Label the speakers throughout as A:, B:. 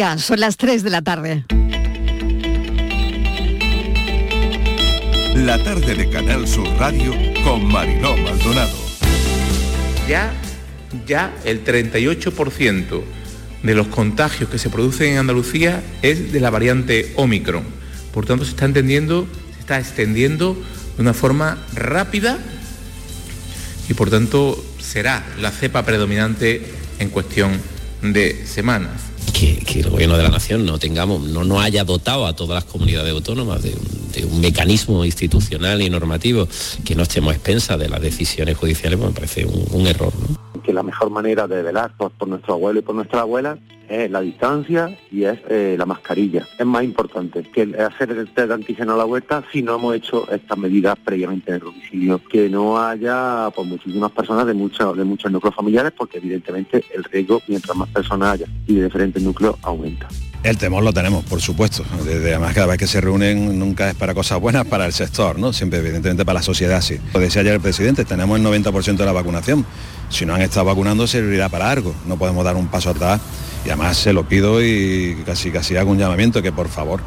A: Ya, son las 3 de la tarde.
B: La tarde de Canal Sur Radio con Mariló Maldonado.
C: Ya, ya el 38% de los contagios que se producen en Andalucía es de la variante Omicron. Por tanto, se está entendiendo, se está extendiendo de una forma rápida y por tanto será la cepa predominante en cuestión de semanas.
D: Que, el gobierno de la nación no tengamos, no nos haya dotado a todas las comunidades autónomas de, un mecanismo institucional y normativo que no estemos expensas de las decisiones judiciales, pues me parece un, error.
E: Que la mejor manera de velar por, nuestro abuelo y por nuestra abuela es la distancia y es eh, la mascarilla. Es más importante que hacer el test de antígeno a la vuelta si no hemos hecho estas medidas previamente en el domicilio. Que no haya pues, muchísimas personas de, muchos de muchos núcleos familiares porque evidentemente el riesgo mientras más personas haya y de diferentes núcleos aumenta.
F: El temor lo tenemos, por supuesto. además, cada vez que se reúnen nunca es para cosas buenas para el sector, ¿no? Siempre, evidentemente, para la sociedad sí. Lo decía ayer el presidente, tenemos el 90% de la vacunación. Si no han estado vacunando, servirá para algo. No podemos dar un paso atrás y además se lo pido y casi casi hago un llamamiento que por favor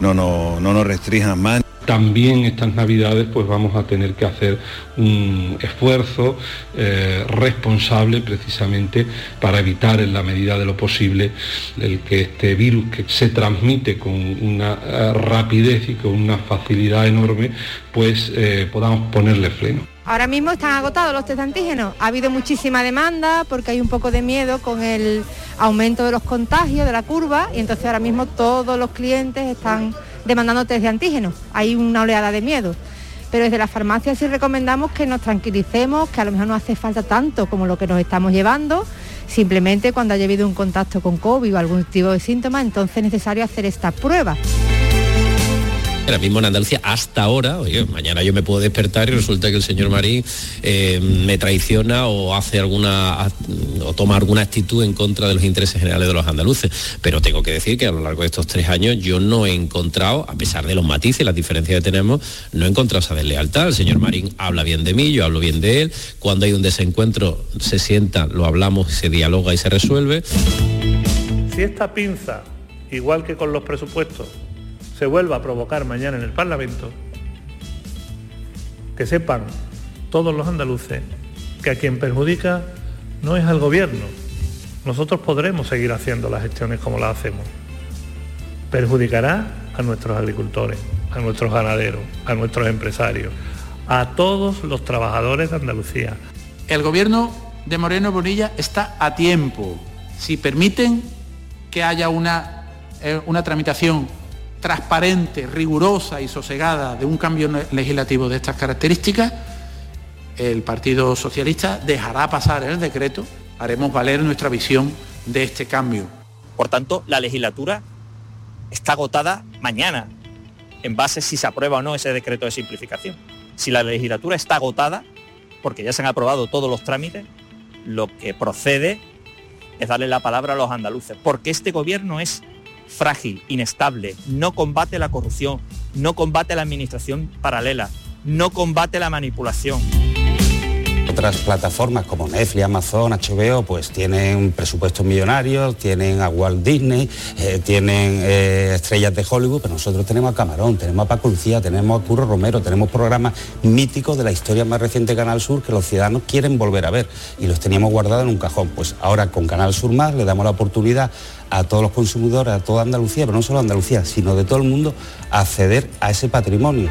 F: no, no, no nos restrinjan más.
G: También estas navidades pues vamos a tener que hacer un esfuerzo eh, responsable precisamente para evitar en la medida de lo posible el que este virus que se transmite con una eh, rapidez y con una facilidad enorme pues eh, podamos ponerle freno.
H: Ahora mismo están agotados los test antígenos. Ha habido muchísima demanda porque hay un poco de miedo con el aumento de los contagios, de la curva, y entonces ahora mismo todos los clientes están demandando test de antígenos. Hay una oleada de miedo. Pero desde la farmacia sí recomendamos que nos tranquilicemos, que a lo mejor no hace falta tanto como lo que nos estamos llevando. Simplemente cuando haya habido un contacto con COVID o algún tipo de síntoma, entonces es necesario hacer esta prueba
D: ahora mismo en Andalucía hasta ahora, mañana yo me puedo despertar y resulta que el señor Marín eh, me traiciona o hace alguna o toma alguna actitud en contra de los intereses generales de los andaluces. Pero tengo que decir que a lo largo de estos tres años yo no he encontrado, a pesar de los matices y las diferencias que tenemos, no he encontrado esa deslealtad. El señor Marín habla bien de mí, yo hablo bien de él. Cuando hay un desencuentro, se sienta, lo hablamos, se dialoga y se resuelve.
I: Si esta pinza, igual que con los presupuestos, se vuelva a provocar mañana en el Parlamento, que sepan todos los andaluces que a quien perjudica no es al gobierno. Nosotros podremos seguir haciendo las gestiones como las hacemos. Perjudicará a nuestros agricultores, a nuestros ganaderos, a nuestros empresarios, a todos los trabajadores de Andalucía.
J: El gobierno de Moreno Bonilla está a tiempo. Si permiten que haya una, eh, una tramitación transparente, rigurosa y sosegada de un cambio legislativo de estas características, el Partido Socialista dejará pasar el decreto, haremos valer nuestra visión de este cambio.
K: Por tanto, la legislatura está agotada mañana, en base si se aprueba o no ese decreto de simplificación. Si la legislatura está agotada, porque ya se han aprobado todos los trámites, lo que procede es darle la palabra a los andaluces, porque este gobierno es frágil, inestable, no combate la corrupción, no combate la administración paralela, no combate la manipulación.
L: Otras plataformas como Netflix, Amazon, HBO, pues tienen presupuestos millonarios, tienen a Walt Disney, eh, tienen eh, estrellas de Hollywood, pero nosotros tenemos a Camarón, tenemos a Paco Lucía, tenemos a Curro Romero, tenemos programas míticos de la historia más reciente de Canal Sur que los ciudadanos quieren volver a ver y los teníamos guardados en un cajón. Pues ahora con Canal Sur Más le damos la oportunidad a todos los consumidores, a toda Andalucía, pero no solo Andalucía, sino de todo el mundo, acceder a ese patrimonio.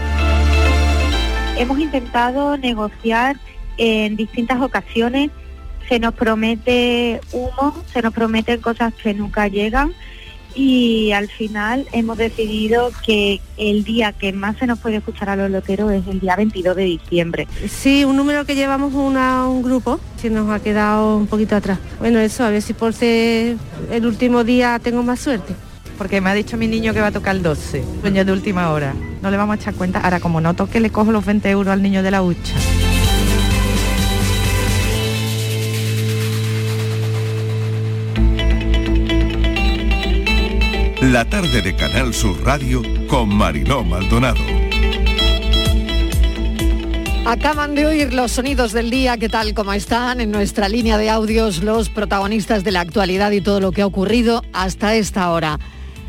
M: Hemos intentado negociar en distintas ocasiones, se nos promete humo, se nos prometen cosas que nunca llegan y al final hemos decidido que el día que más se nos puede escuchar a los loteros es el día 22 de diciembre.
H: Sí, un número que llevamos una, un grupo, que nos ha quedado un poquito atrás. Bueno, eso, a ver si por ser el último día tengo más suerte.
N: Porque me ha dicho mi niño que va a tocar el 12, dueño de última hora. No le vamos a echar cuenta. Ahora, como no toque, le cojo los 20 euros al niño de la hucha.
B: La tarde de Canal Sur Radio con Mariló Maldonado.
A: Acaban de oír los sonidos del día, ¿qué tal? ¿Cómo están? En nuestra línea de audios, los protagonistas de la actualidad y todo lo que ha ocurrido hasta esta hora.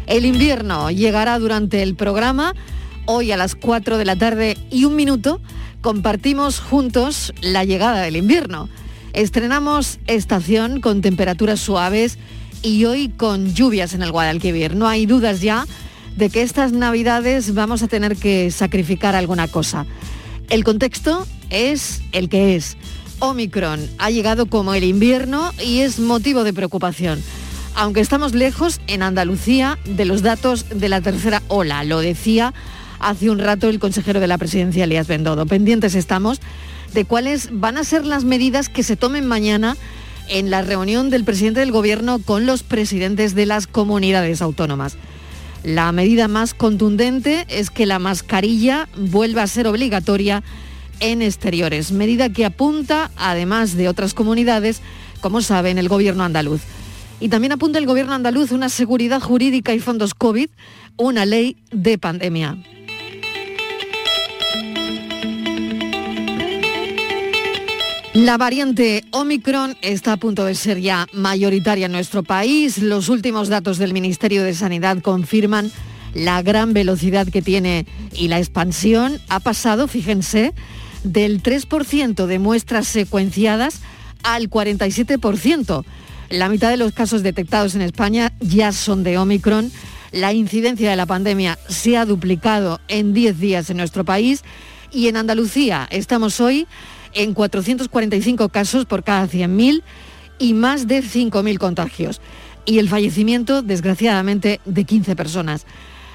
A: El invierno llegará durante el programa. Hoy a las 4 de la tarde y un minuto compartimos juntos la llegada del invierno. Estrenamos estación con temperaturas suaves y hoy con lluvias en el Guadalquivir. No hay dudas ya de que estas navidades vamos a tener que sacrificar alguna cosa. El contexto es el que es. Omicron ha llegado como el invierno y es motivo de preocupación. Aunque estamos lejos en Andalucía de los datos de la tercera ola, lo decía hace un rato el consejero de la presidencia, Elías Bendodo. Pendientes estamos de cuáles van a ser las medidas que se tomen mañana en la reunión del presidente del gobierno con los presidentes de las comunidades autónomas. La medida más contundente es que la mascarilla vuelva a ser obligatoria en exteriores, medida que apunta, además de otras comunidades, como saben, el gobierno andaluz. Y también apunta el gobierno andaluz una seguridad jurídica y fondos COVID, una ley de pandemia. La variante Omicron está a punto de ser ya mayoritaria en nuestro país. Los últimos datos del Ministerio de Sanidad confirman la gran velocidad que tiene y la expansión ha pasado, fíjense, del 3% de muestras secuenciadas al 47%. La mitad de los casos detectados en España ya son de Omicron. La incidencia de la pandemia se ha duplicado en 10 días en nuestro país y en Andalucía estamos hoy en 445 casos por cada 100.000 y más de 5.000 contagios. Y el fallecimiento, desgraciadamente, de 15 personas.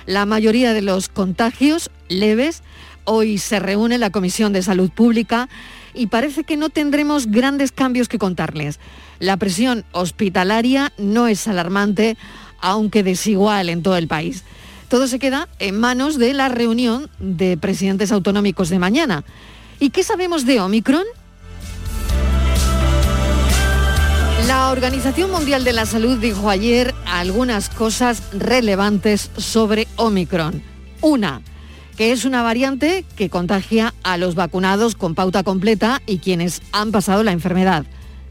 A: La mayoría de los contagios leves. Hoy se reúne la Comisión de Salud Pública y parece que no tendremos grandes cambios que contarles. La presión hospitalaria no es alarmante, aunque desigual en todo el país. Todo se queda en manos de la reunión de presidentes autonómicos de mañana. ¿Y qué sabemos de Omicron? La Organización Mundial de la Salud dijo ayer algunas cosas relevantes sobre Omicron. Una, que es una variante que contagia a los vacunados con pauta completa y quienes han pasado la enfermedad.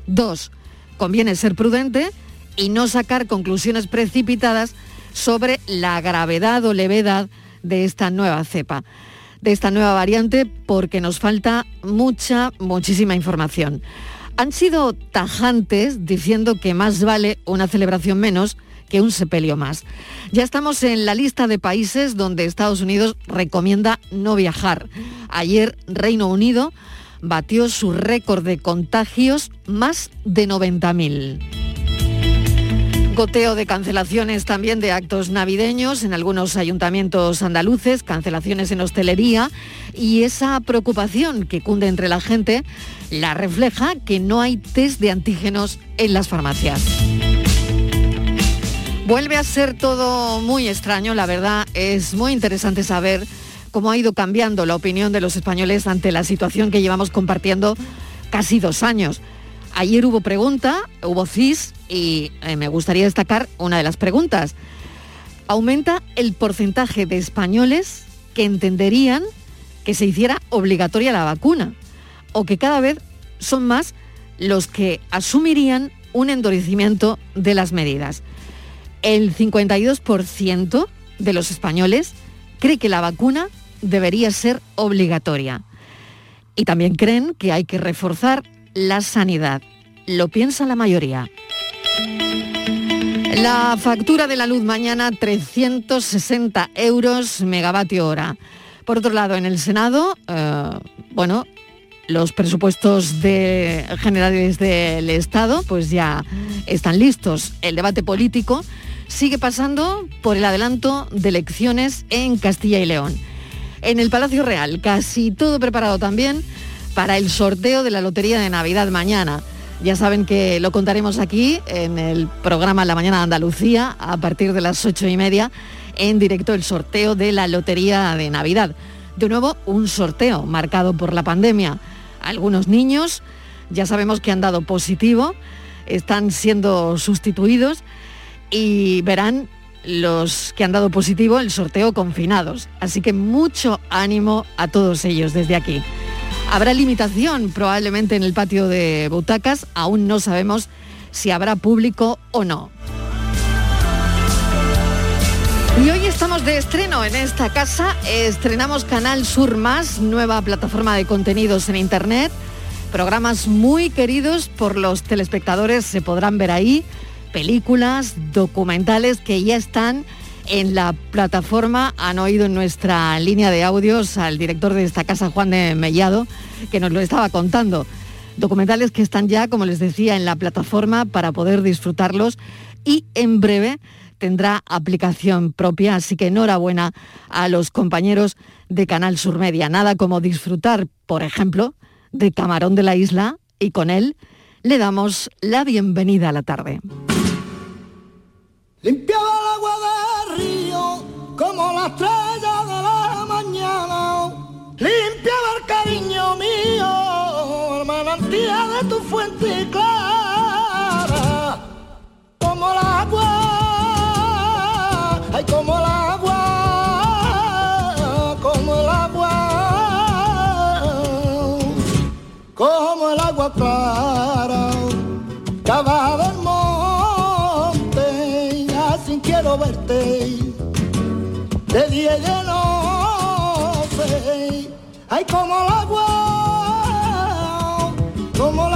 A: Dos, conviene ser prudente y no sacar conclusiones precipitadas sobre la gravedad o levedad de esta nueva cepa de esta nueva variante porque nos falta mucha, muchísima información. Han sido tajantes diciendo que más vale una celebración menos que un sepelio más. Ya estamos en la lista de países donde Estados Unidos recomienda no viajar. Ayer Reino Unido batió su récord de contagios más de 90.000. Goteo de cancelaciones también de actos navideños en algunos ayuntamientos andaluces, cancelaciones en hostelería y esa preocupación que cunde entre la gente la refleja que no hay test de antígenos en las farmacias. Vuelve a ser todo muy extraño, la verdad es muy interesante saber cómo ha ido cambiando la opinión de los españoles ante la situación que llevamos compartiendo casi dos años. Ayer hubo pregunta, hubo CIS y eh, me gustaría destacar una de las preguntas. ¿Aumenta el porcentaje de españoles que entenderían que se hiciera obligatoria la vacuna? ¿O que cada vez son más los que asumirían un endurecimiento de las medidas? El 52% de los españoles cree que la vacuna debería ser obligatoria. Y también creen que hay que reforzar la sanidad. Lo piensa la mayoría. La factura de la luz mañana 360 euros megavatio hora. Por otro lado, en el Senado, eh, bueno, los presupuestos de, generales del Estado pues ya están listos. El debate político sigue pasando por el adelanto de elecciones en Castilla y León. En el Palacio Real, casi todo preparado también para el sorteo de la Lotería de Navidad mañana. Ya saben que lo contaremos aquí en el programa La Mañana de Andalucía a partir de las ocho y media en directo el sorteo de la Lotería de Navidad. De nuevo, un sorteo marcado por la pandemia. Algunos niños ya sabemos que han dado positivo, están siendo sustituidos y verán los que han dado positivo el sorteo confinados. Así que mucho ánimo a todos ellos desde aquí. Habrá limitación probablemente en el patio de butacas, aún no sabemos si habrá público o no. Y hoy estamos de estreno en esta casa. Estrenamos Canal Sur Más, nueva plataforma de contenidos en Internet. Programas muy queridos por los telespectadores se podrán ver ahí. Películas, documentales que ya están en la plataforma. Han oído en nuestra línea de audios al director de esta casa, Juan de Mellado, que nos lo estaba contando. Documentales que están ya, como les decía, en la plataforma para poder disfrutarlos y en breve tendrá aplicación propia, así que enhorabuena a los compañeros de Canal Sur Media. Nada como disfrutar, por ejemplo, de Camarón de la Isla y con él le damos la bienvenida a la tarde.
O: Limpiaba el agua verte. De día y de noche, ay como el agua, como el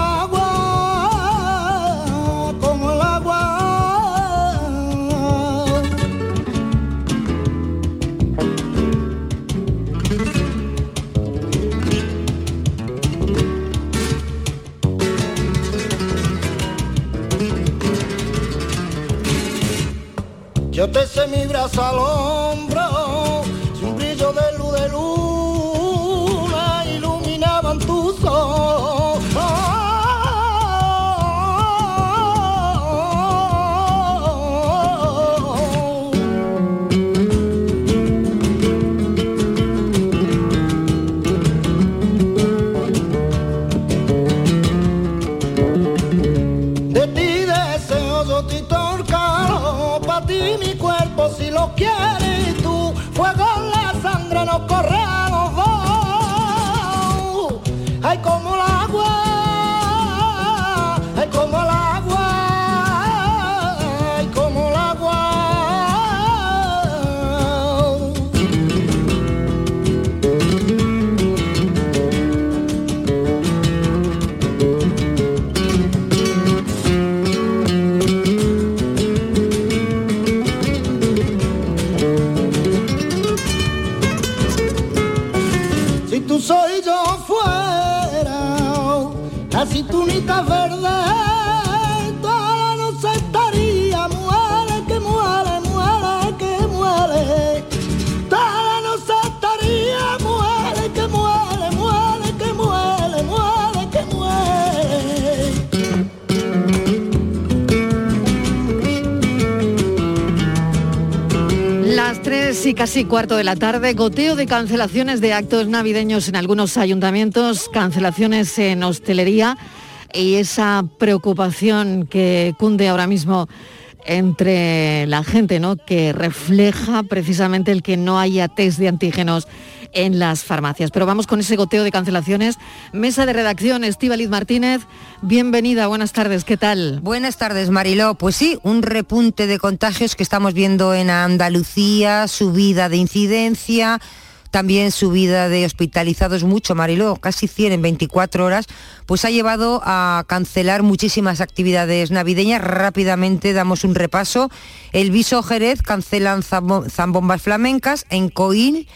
O: Yo te sé mi brazo al hombro,
A: Y casi cuarto de la tarde, goteo de cancelaciones de actos navideños en algunos ayuntamientos, cancelaciones en hostelería y esa preocupación que cunde ahora mismo entre la gente, ¿no? Que refleja precisamente el que no haya test de antígenos en las farmacias. Pero vamos con ese goteo de cancelaciones. Mesa de redacción, Estíbaliz Martínez, bienvenida, buenas tardes, ¿qué tal?
P: Buenas tardes, Mariló. Pues sí, un repunte de contagios que estamos viendo en Andalucía, subida de incidencia, también subida de hospitalizados mucho, Mariló, casi 100 en 24 horas, pues ha llevado a cancelar muchísimas actividades navideñas. Rápidamente damos un repaso. El Viso Jerez cancelan zambo- zambombas flamencas en Coín.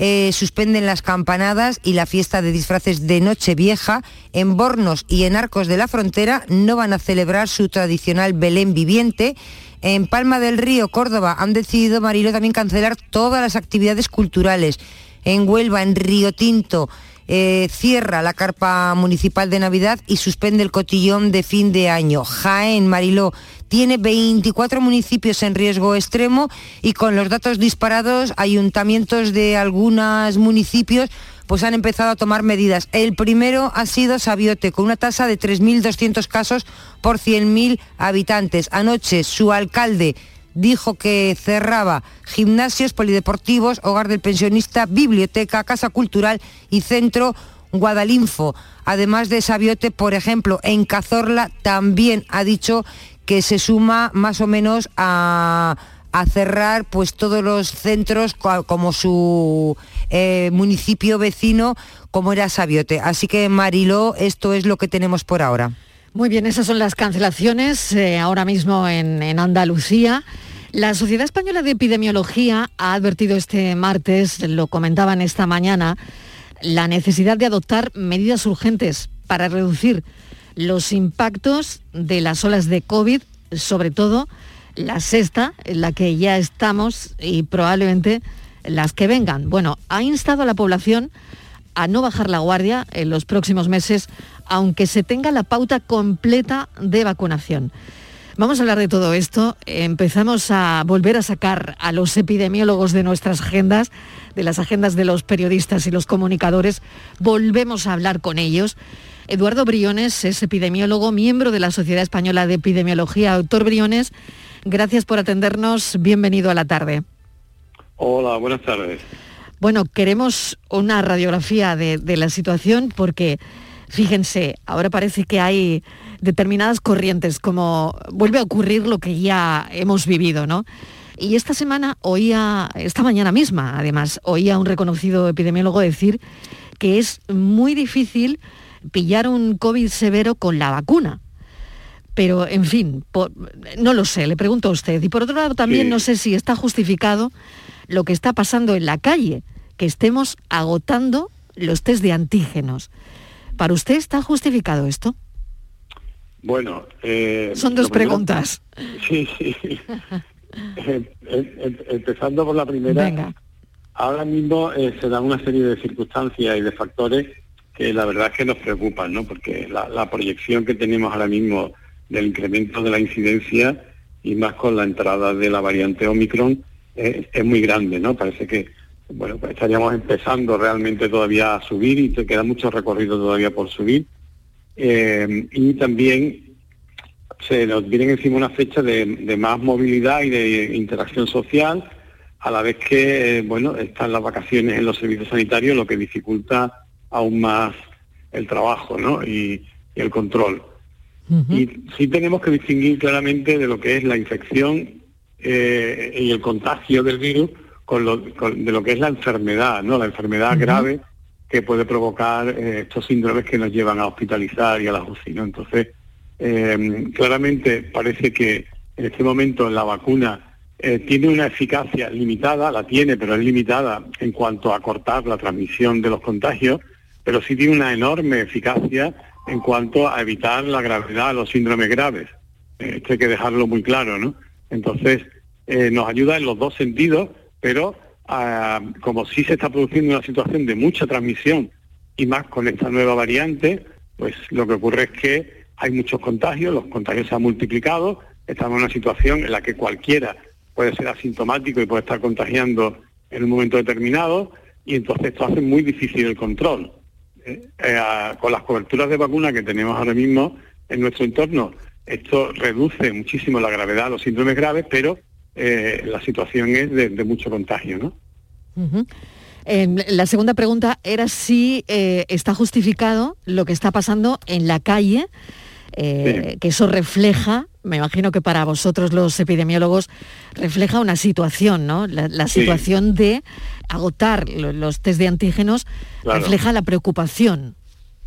P: Eh, suspenden las campanadas y la fiesta de disfraces de Nochevieja. En Bornos y en Arcos de la Frontera no van a celebrar su tradicional Belén viviente. En Palma del Río, Córdoba, han decidido, Marilo, también cancelar todas las actividades culturales. En Huelva, en Río Tinto, eh, cierra la carpa municipal de Navidad y suspende el cotillón de fin de año. Jaén, Mariló, tiene 24 municipios en riesgo extremo y con los datos disparados, ayuntamientos de algunos municipios pues han empezado a tomar medidas. El primero ha sido Sabiote, con una tasa de 3.200 casos por 100.000 habitantes. Anoche su alcalde dijo que cerraba gimnasios, polideportivos, hogar del pensionista, biblioteca, casa cultural y centro Guadalinfo, además de Sabiote, por ejemplo, en Cazorla también ha dicho que se suma más o menos a, a cerrar pues todos los centros co- como su eh, municipio vecino como era Sabiote. Así que Mariló, esto es lo que tenemos por ahora.
A: Muy bien, esas son las cancelaciones eh, ahora mismo en, en Andalucía. La Sociedad Española de Epidemiología ha advertido este martes, lo comentaban esta mañana, la necesidad de adoptar medidas urgentes para reducir los impactos de las olas de COVID, sobre todo la sexta, en la que ya estamos y probablemente las que vengan. Bueno, ha instado a la población a no bajar la guardia en los próximos meses, aunque se tenga la pauta completa de vacunación. Vamos a hablar de todo esto. Empezamos a volver a sacar a los epidemiólogos de nuestras agendas, de las agendas de los periodistas y los comunicadores. Volvemos a hablar con ellos. Eduardo Briones es epidemiólogo, miembro de la Sociedad Española de Epidemiología. Doctor Briones, gracias por atendernos. Bienvenido a la tarde.
Q: Hola, buenas tardes.
A: Bueno, queremos una radiografía de, de la situación porque, fíjense, ahora parece que hay determinadas corrientes, como vuelve a ocurrir lo que ya hemos vivido, ¿no? Y esta semana oía, esta mañana misma, además, oía a un reconocido epidemiólogo decir que es muy difícil pillar un COVID severo con la vacuna. Pero, en fin, por- no lo sé, le pregunto a usted. Y por otro lado, también
Q: Sí.
A: no sé si está justificado lo que está pasando en la calle, que estemos agotando los test de antígenos. ¿Para usted está justificado esto?
Q: Bueno, eh,
A: Son dos
Q: primero-
A: preguntas.
Q: Sí, sí. Eh, em- em- empezando por la primera,
A: Venga.
Q: ahora mismo eh, se dan una serie de circunstancias y de factores que la verdad es que nos preocupan, ¿no? Porque la, proyección que tenemos ahora mismo del incremento de la incidencia y más con la entrada de la variante Omicron es muy grande, ¿no? Parece que bueno, pues estaríamos empezando realmente todavía a subir y te queda mucho recorrido todavía por subir. Eh, y también se nos vienen encima una fecha de, de más movilidad y de interacción social, a la vez que, eh, bueno, están las vacaciones en los servicios sanitarios, lo que dificulta aún más el trabajo, ¿no? Y, y el control. Y sí tenemos que distinguir claramente de lo que es la infección eh, y el contagio del virus con lo, con- de lo que es la enfermedad, ¿no? La enfermedad grave que puede provocar eh, estos síndromes que nos llevan a hospitalizar y a la UCI, ¿no? Entonces, eh, claramente parece que en este momento la vacuna eh, tiene una eficacia limitada, la tiene, pero es limitada en cuanto a cortar la transmisión de los contagios, pero sí tiene una enorme eficacia en cuanto a evitar la gravedad, los síndromes graves. Eh, Esto hay que dejarlo muy claro, ¿no? Entonces, eh, nos ayuda en los dos sentidos, pero ah, como sí se está produciendo una situación de mucha transmisión y más con esta nueva variante, pues lo que ocurre es que hay muchos contagios, los contagios se han multiplicado, estamos en una situación en la que cualquiera puede ser asintomático y puede estar contagiando en un momento determinado y entonces esto hace muy difícil el control. Eh, con las coberturas de vacuna que tenemos ahora mismo en nuestro entorno, esto reduce muchísimo la gravedad de los síndromes graves, pero eh, la situación es de, de mucho contagio, ¿no?
A: Eh, la segunda pregunta era si eh, está justificado lo que está pasando en la calle, que eso refleja, me imagino que para vosotros los epidemiólogos, refleja una situación, ¿no? La, la
Q: Sí.
A: situación de agotar lo- los test de antígenos
Q: Claro.
A: refleja la preocupación.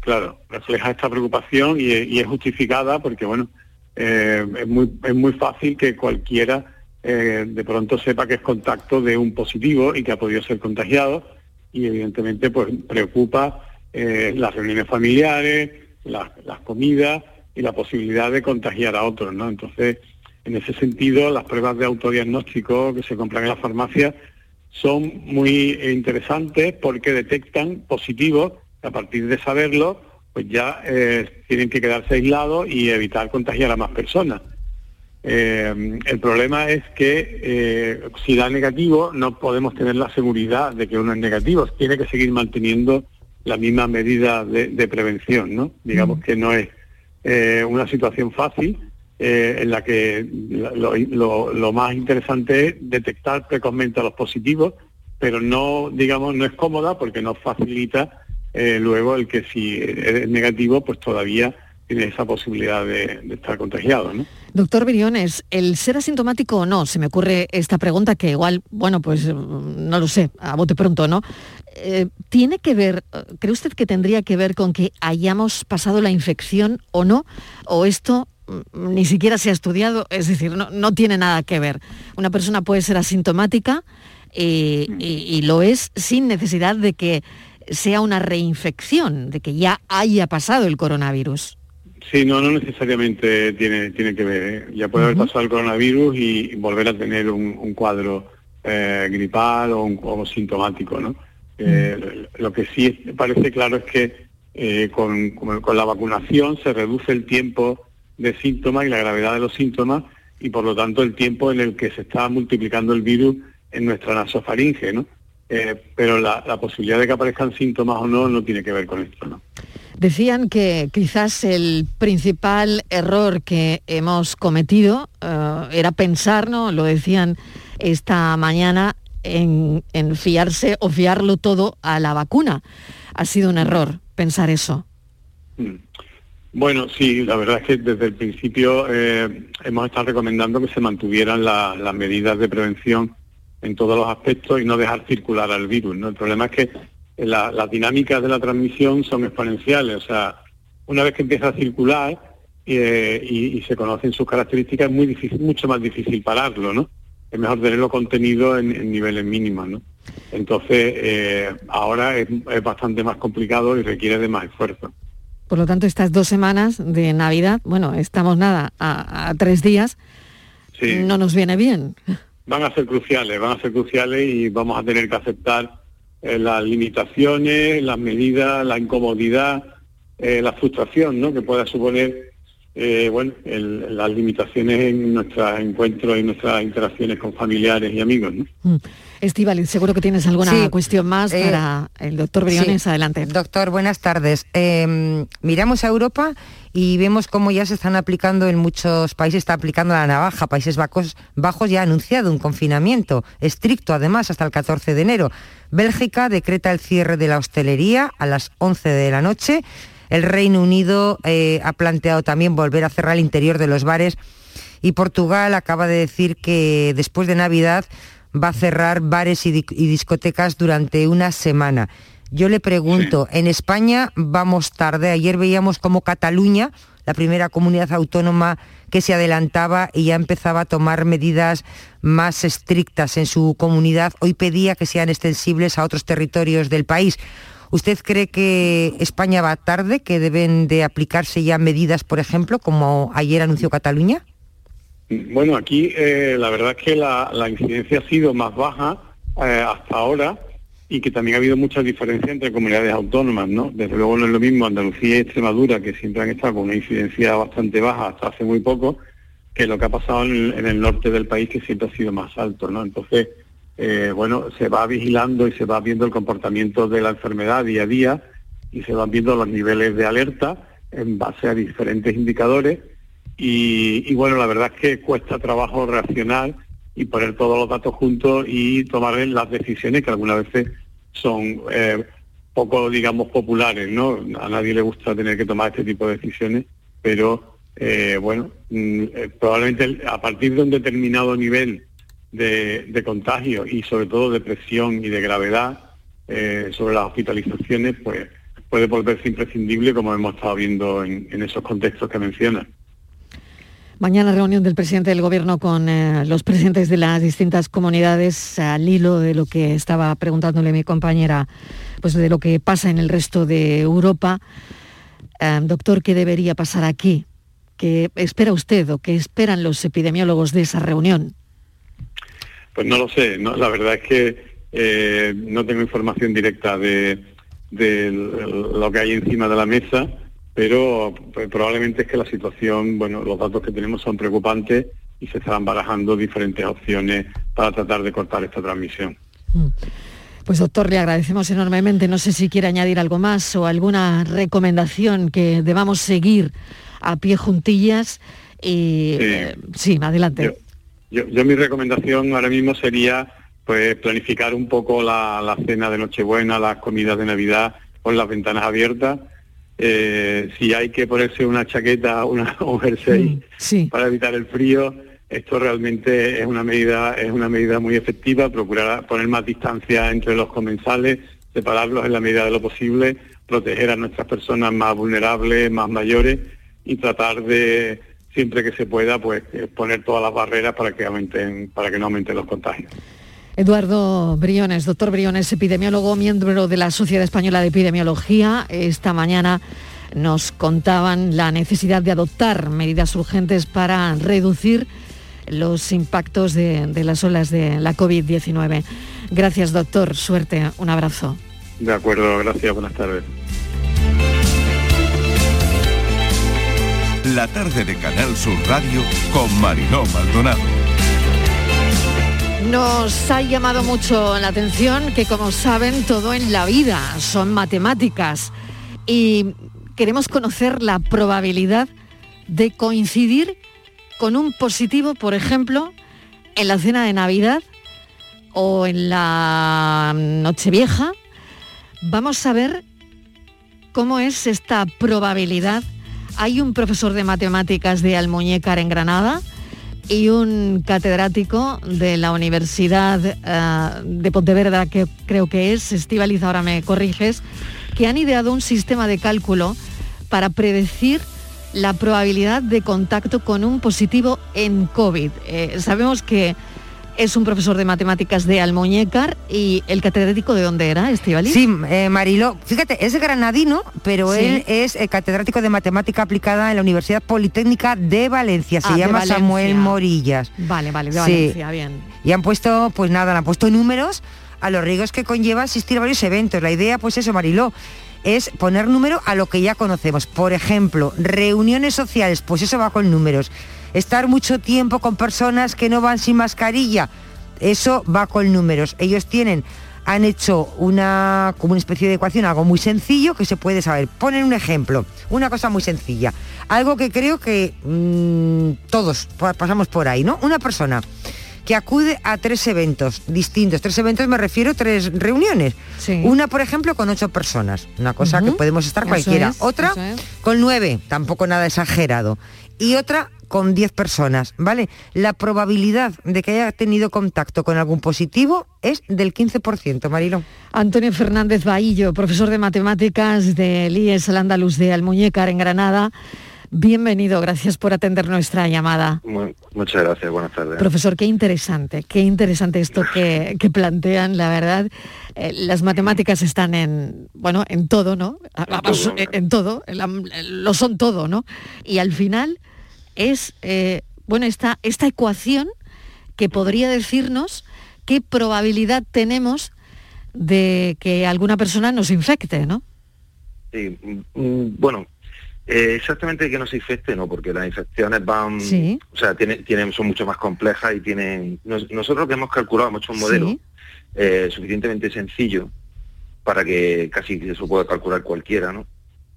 Q: Claro, refleja esta preocupación y, y es justificada porque, bueno, eh, es, muy, es muy fácil que cualquiera eh, de pronto sepa que es contacto de un positivo y que ha podido ser contagiado y evidentemente pues preocupa eh, las reuniones familiares, las, las comidas y la posibilidad de contagiar a otros, ¿no? Entonces, en ese sentido, las pruebas de autodiagnóstico que se compran en las farmacias son muy interesantes porque detectan positivos, a partir de saberlo, pues ya eh, tienen que quedarse aislados y evitar contagiar a más personas. Eh, el problema es que eh, si da negativo no podemos tener la seguridad de que uno es negativo, tiene que seguir manteniendo la misma medida de, de prevención, ¿no? Digamos que no es eh, una situación fácil eh, en la que lo, lo- lo más interesante es detectar precozmente a los positivos, pero no, digamos, no es cómoda porque no facilita eh, luego el que si es negativo, pues todavía tiene esa posibilidad de, estar contagiado, ¿no?
A: Doctor Briones, el ser asintomático o no, se me ocurre esta pregunta que igual, bueno, pues mm, no lo sé, a bote pronto, ¿no? Eh, ¿Tiene que ver, cree usted que tendría que ver con que hayamos pasado la infección o no? ¿O esto mm, ni siquiera se ha estudiado? Es decir, no, tiene nada que ver. Una persona puede ser asintomática eh, y lo es sin necesidad de que sea una reinfección, de que ya haya pasado el coronavirus.
Q: Sí, no, no necesariamente tiene, tiene que ver. ¿eh? Ya puede haber pasado el coronavirus y volver a tener un, un cuadro eh, gripal o, un, o sintomático, ¿no? Eh, Lo que sí parece claro es que eh, con, con- la vacunación se reduce el tiempo de síntomas y la gravedad de los síntomas y por lo tanto el tiempo en el que se está multiplicando el virus en nuestra nasofaringe, ¿no? Pero la, la posibilidad de que aparezcan síntomas o no no tiene que ver con esto, ¿no?
A: Decían que quizás el principal error que hemos cometido eh, era pensar, ¿no? Lo decían esta mañana, en, fiarse o fiarlo todo a la vacuna. Ha sido un error pensar eso.
Q: Mm. Bueno, sí, la verdad es que desde el principio eh, hemos estado recomendando que se mantuvieran la- las medidas de prevención en todos los aspectos y no dejar circular al virus. ¿no? El problema es que la- las dinámicas de la transmisión son exponenciales. O sea, una vez que empieza a circular eh, y, y se conocen sus características, es muy difícil, mucho más difícil pararlo, ¿no? Es mejor tenerlo contenido en, en niveles mínimos, ¿no? Entonces, eh, ahora es, es bastante más complicado y requiere de más esfuerzo.
A: Por lo tanto, estas dos semanas de Navidad, bueno, estamos nada, a, a tres días,
Q: Sí.
A: no nos viene bien.
Q: van a ser cruciales, van a ser cruciales y vamos a tener que aceptar eh, las limitaciones, las medidas, la incomodidad, eh, la frustración ¿no? que pueda suponer eh, bueno, el- las limitaciones en nuestros encuentros y nuestras interacciones con familiares y amigos. ¿no?
A: Estivali, seguro que tienes alguna
P: Sí,
A: cuestión más
P: eh,
A: para el doctor Briones.
P: Sí.
A: Adelante.
P: Doctor, buenas tardes. Eh, miramos a Europa y vemos cómo ya se están aplicando en muchos países, está aplicando la navaja. Países Bajos, Bajos ya ha anunciado un confinamiento estricto, además, hasta el 14 de enero. Bélgica decreta el cierre de la hostelería a las 11 de la noche. El Reino Unido eh, ha planteado también volver a cerrar el interior de los bares y Portugal acaba de decir que después de Navidad va a cerrar bares y, di- y discotecas durante una semana. Yo le pregunto, en España vamos tarde. Ayer veíamos como Cataluña, la primera comunidad autónoma que se adelantaba y ya empezaba a tomar medidas más estrictas en su comunidad, hoy pedía que sean extensibles a otros territorios del país. ¿Usted cree que España va tarde, que deben de aplicarse ya medidas, por ejemplo, como ayer anunció Cataluña?
Q: Bueno, aquí eh, la verdad es que la, incidencia ha sido más baja eh, hasta ahora y que también ha habido muchas diferencias entre comunidades autónomas, ¿no? Desde luego no es lo mismo Andalucía y Extremadura, que siempre han estado con una incidencia bastante baja hasta hace muy poco, que lo que ha pasado en en el norte del país, que siempre ha sido más alto, ¿no? Entonces, eh, bueno, se va vigilando y se va viendo el comportamiento de la enfermedad día a día y se van viendo los niveles de alerta en base a diferentes indicadores y, y bueno, la verdad es que cuesta trabajo reaccionar y poner todos los datos juntos y tomar las decisiones que algunas veces son eh, poco, digamos, populares, ¿no? A nadie le gusta tener que tomar este tipo de decisiones, pero eh, bueno, mm, eh, probablemente a partir de un determinado nivel de, contagio y sobre todo de presión y de gravedad eh, sobre las hospitalizaciones, pues puede volverse imprescindible como hemos estado viendo en, en esos contextos que mencionas.
A: Mañana reunión del presidente del gobierno con eh, los presidentes de las distintas comunidades al hilo de lo que estaba preguntándole mi compañera, pues de lo que pasa en el resto de Europa. Eh, doctor, ¿qué debería pasar aquí? ¿Qué espera usted o qué esperan los epidemiólogos de esa reunión?
Q: Pues no lo sé, ¿no? la verdad es que eh, no tengo información directa de, de lo que hay encima de la mesa, pero pues, probablemente es que la situación, bueno, los datos que tenemos son preocupantes y se están barajando diferentes opciones para tratar de cortar esta transmisión.
A: Pues doctor, le agradecemos enormemente. No sé si quiere añadir algo más o alguna recomendación que debamos seguir a pie juntillas. Y,
Q: Sí.
A: eh, sí, adelante.
Q: Yo, yo mi recomendación ahora mismo sería pues planificar un poco la, la cena de Nochebuena, las comidas de Navidad con las ventanas abiertas. Eh, si hay que ponerse una chaqueta, una, un jersey para evitar el frío, esto realmente es una medida, es una medida muy efectiva, procurar poner más distancia entre los comensales, separarlos en la medida de lo posible, proteger a nuestras personas más vulnerables, más mayores y tratar de siempre que se pueda pues eh, poner todas las barreras para que aumenten, para que no aumenten los contagios.
A: Eduardo Briones, doctor Briones, epidemiólogo, miembro de la Sociedad Española de Epidemiología. Esta mañana nos contaban la necesidad de adoptar medidas urgentes para reducir los impactos de, de las olas de la COVID-19. Gracias, doctor. Suerte. Un abrazo.
Q: De acuerdo, gracias. Buenas tardes.
B: La tarde de Canal Sur Radio con Mariló Maldonado.
A: Nos ha llamado mucho la atención que, como saben, todo en la vida son matemáticas y queremos conocer la probabilidad de coincidir con un positivo, por ejemplo, en la cena de Navidad o en la Nochevieja. Vamos a ver cómo es esta probabilidad. Hay un profesor de matemáticas de Almuñécar en Granada y un catedrático de la Universidad eh, de Pontevedra, que creo que es, Estivaliz, ahora me corriges, que han ideado un sistema de cálculo para predecir la probabilidad de contacto con un positivo en COVID. Eh, sabemos que es un profesor de matemáticas de Almuñécar y el catedrático de dónde era, Estivali.
P: Sí, eh, Mariló, fíjate, es granadino, pero
A: Sí.
P: él es eh, catedrático de matemática aplicada en la Universidad Politécnica de Valencia, se
A: Ah,
P: llama
A: Valencia.
P: Samuel Morillas.
A: Vale, vale, de
P: Sí.
A: Valencia, bien.
P: Y han puesto, pues nada, han puesto números a los riesgos que conlleva asistir a varios eventos. La idea, pues eso, Mariló, es poner número a lo que ya conocemos. Por ejemplo, reuniones sociales, pues eso va con números. Estar mucho tiempo con personas que no van sin mascarilla, eso va con números. Ellos tienen, han hecho una, como una especie de ecuación, algo muy sencillo que se puede saber. Ponen un ejemplo, una cosa muy sencilla. Algo que creo que mm, todos pa- pasamos por ahí, ¿no? Una persona que acude a tres eventos distintos. Tres eventos me refiero a tres reuniones. Una, por ejemplo, con ocho personas. Una cosa que podemos estar cualquiera.
A: es,
P: Otra
A: es.
P: con nueve, tampoco nada exagerado. Y otra con 10 personas, ¿vale? La probabilidad de que haya tenido contacto con algún positivo es del 15%, Marilo.
A: Antonio Fernández Bahillo, profesor de matemáticas del IES Al Andaluz de Almuñécar en Granada. Bienvenido, gracias por atender nuestra llamada.
E: Mu- muchas gracias, buenas tardes.
A: Profesor, qué interesante, qué interesante esto que, que plantean, la verdad. Eh, las matemáticas están en, bueno, en todo, ¿no?
E: Todo.
A: en, en todo, en la- lo son todo, ¿no? Y al final es, eh, bueno, esta, esta ecuación que podría decirnos qué probabilidad tenemos de que alguna persona nos infecte, ¿no?
R: Sí, mm, bueno, eh, exactamente que no se infecte, no, porque las infecciones van,
A: Sí.
R: o sea, tienen, tienen, son mucho más complejas y tienen. nos- nosotros que hemos calculado, hemos hecho un modelo
A: Sí.
R: eh, suficientemente sencillo para que casi se pueda calcular cualquiera, ¿no?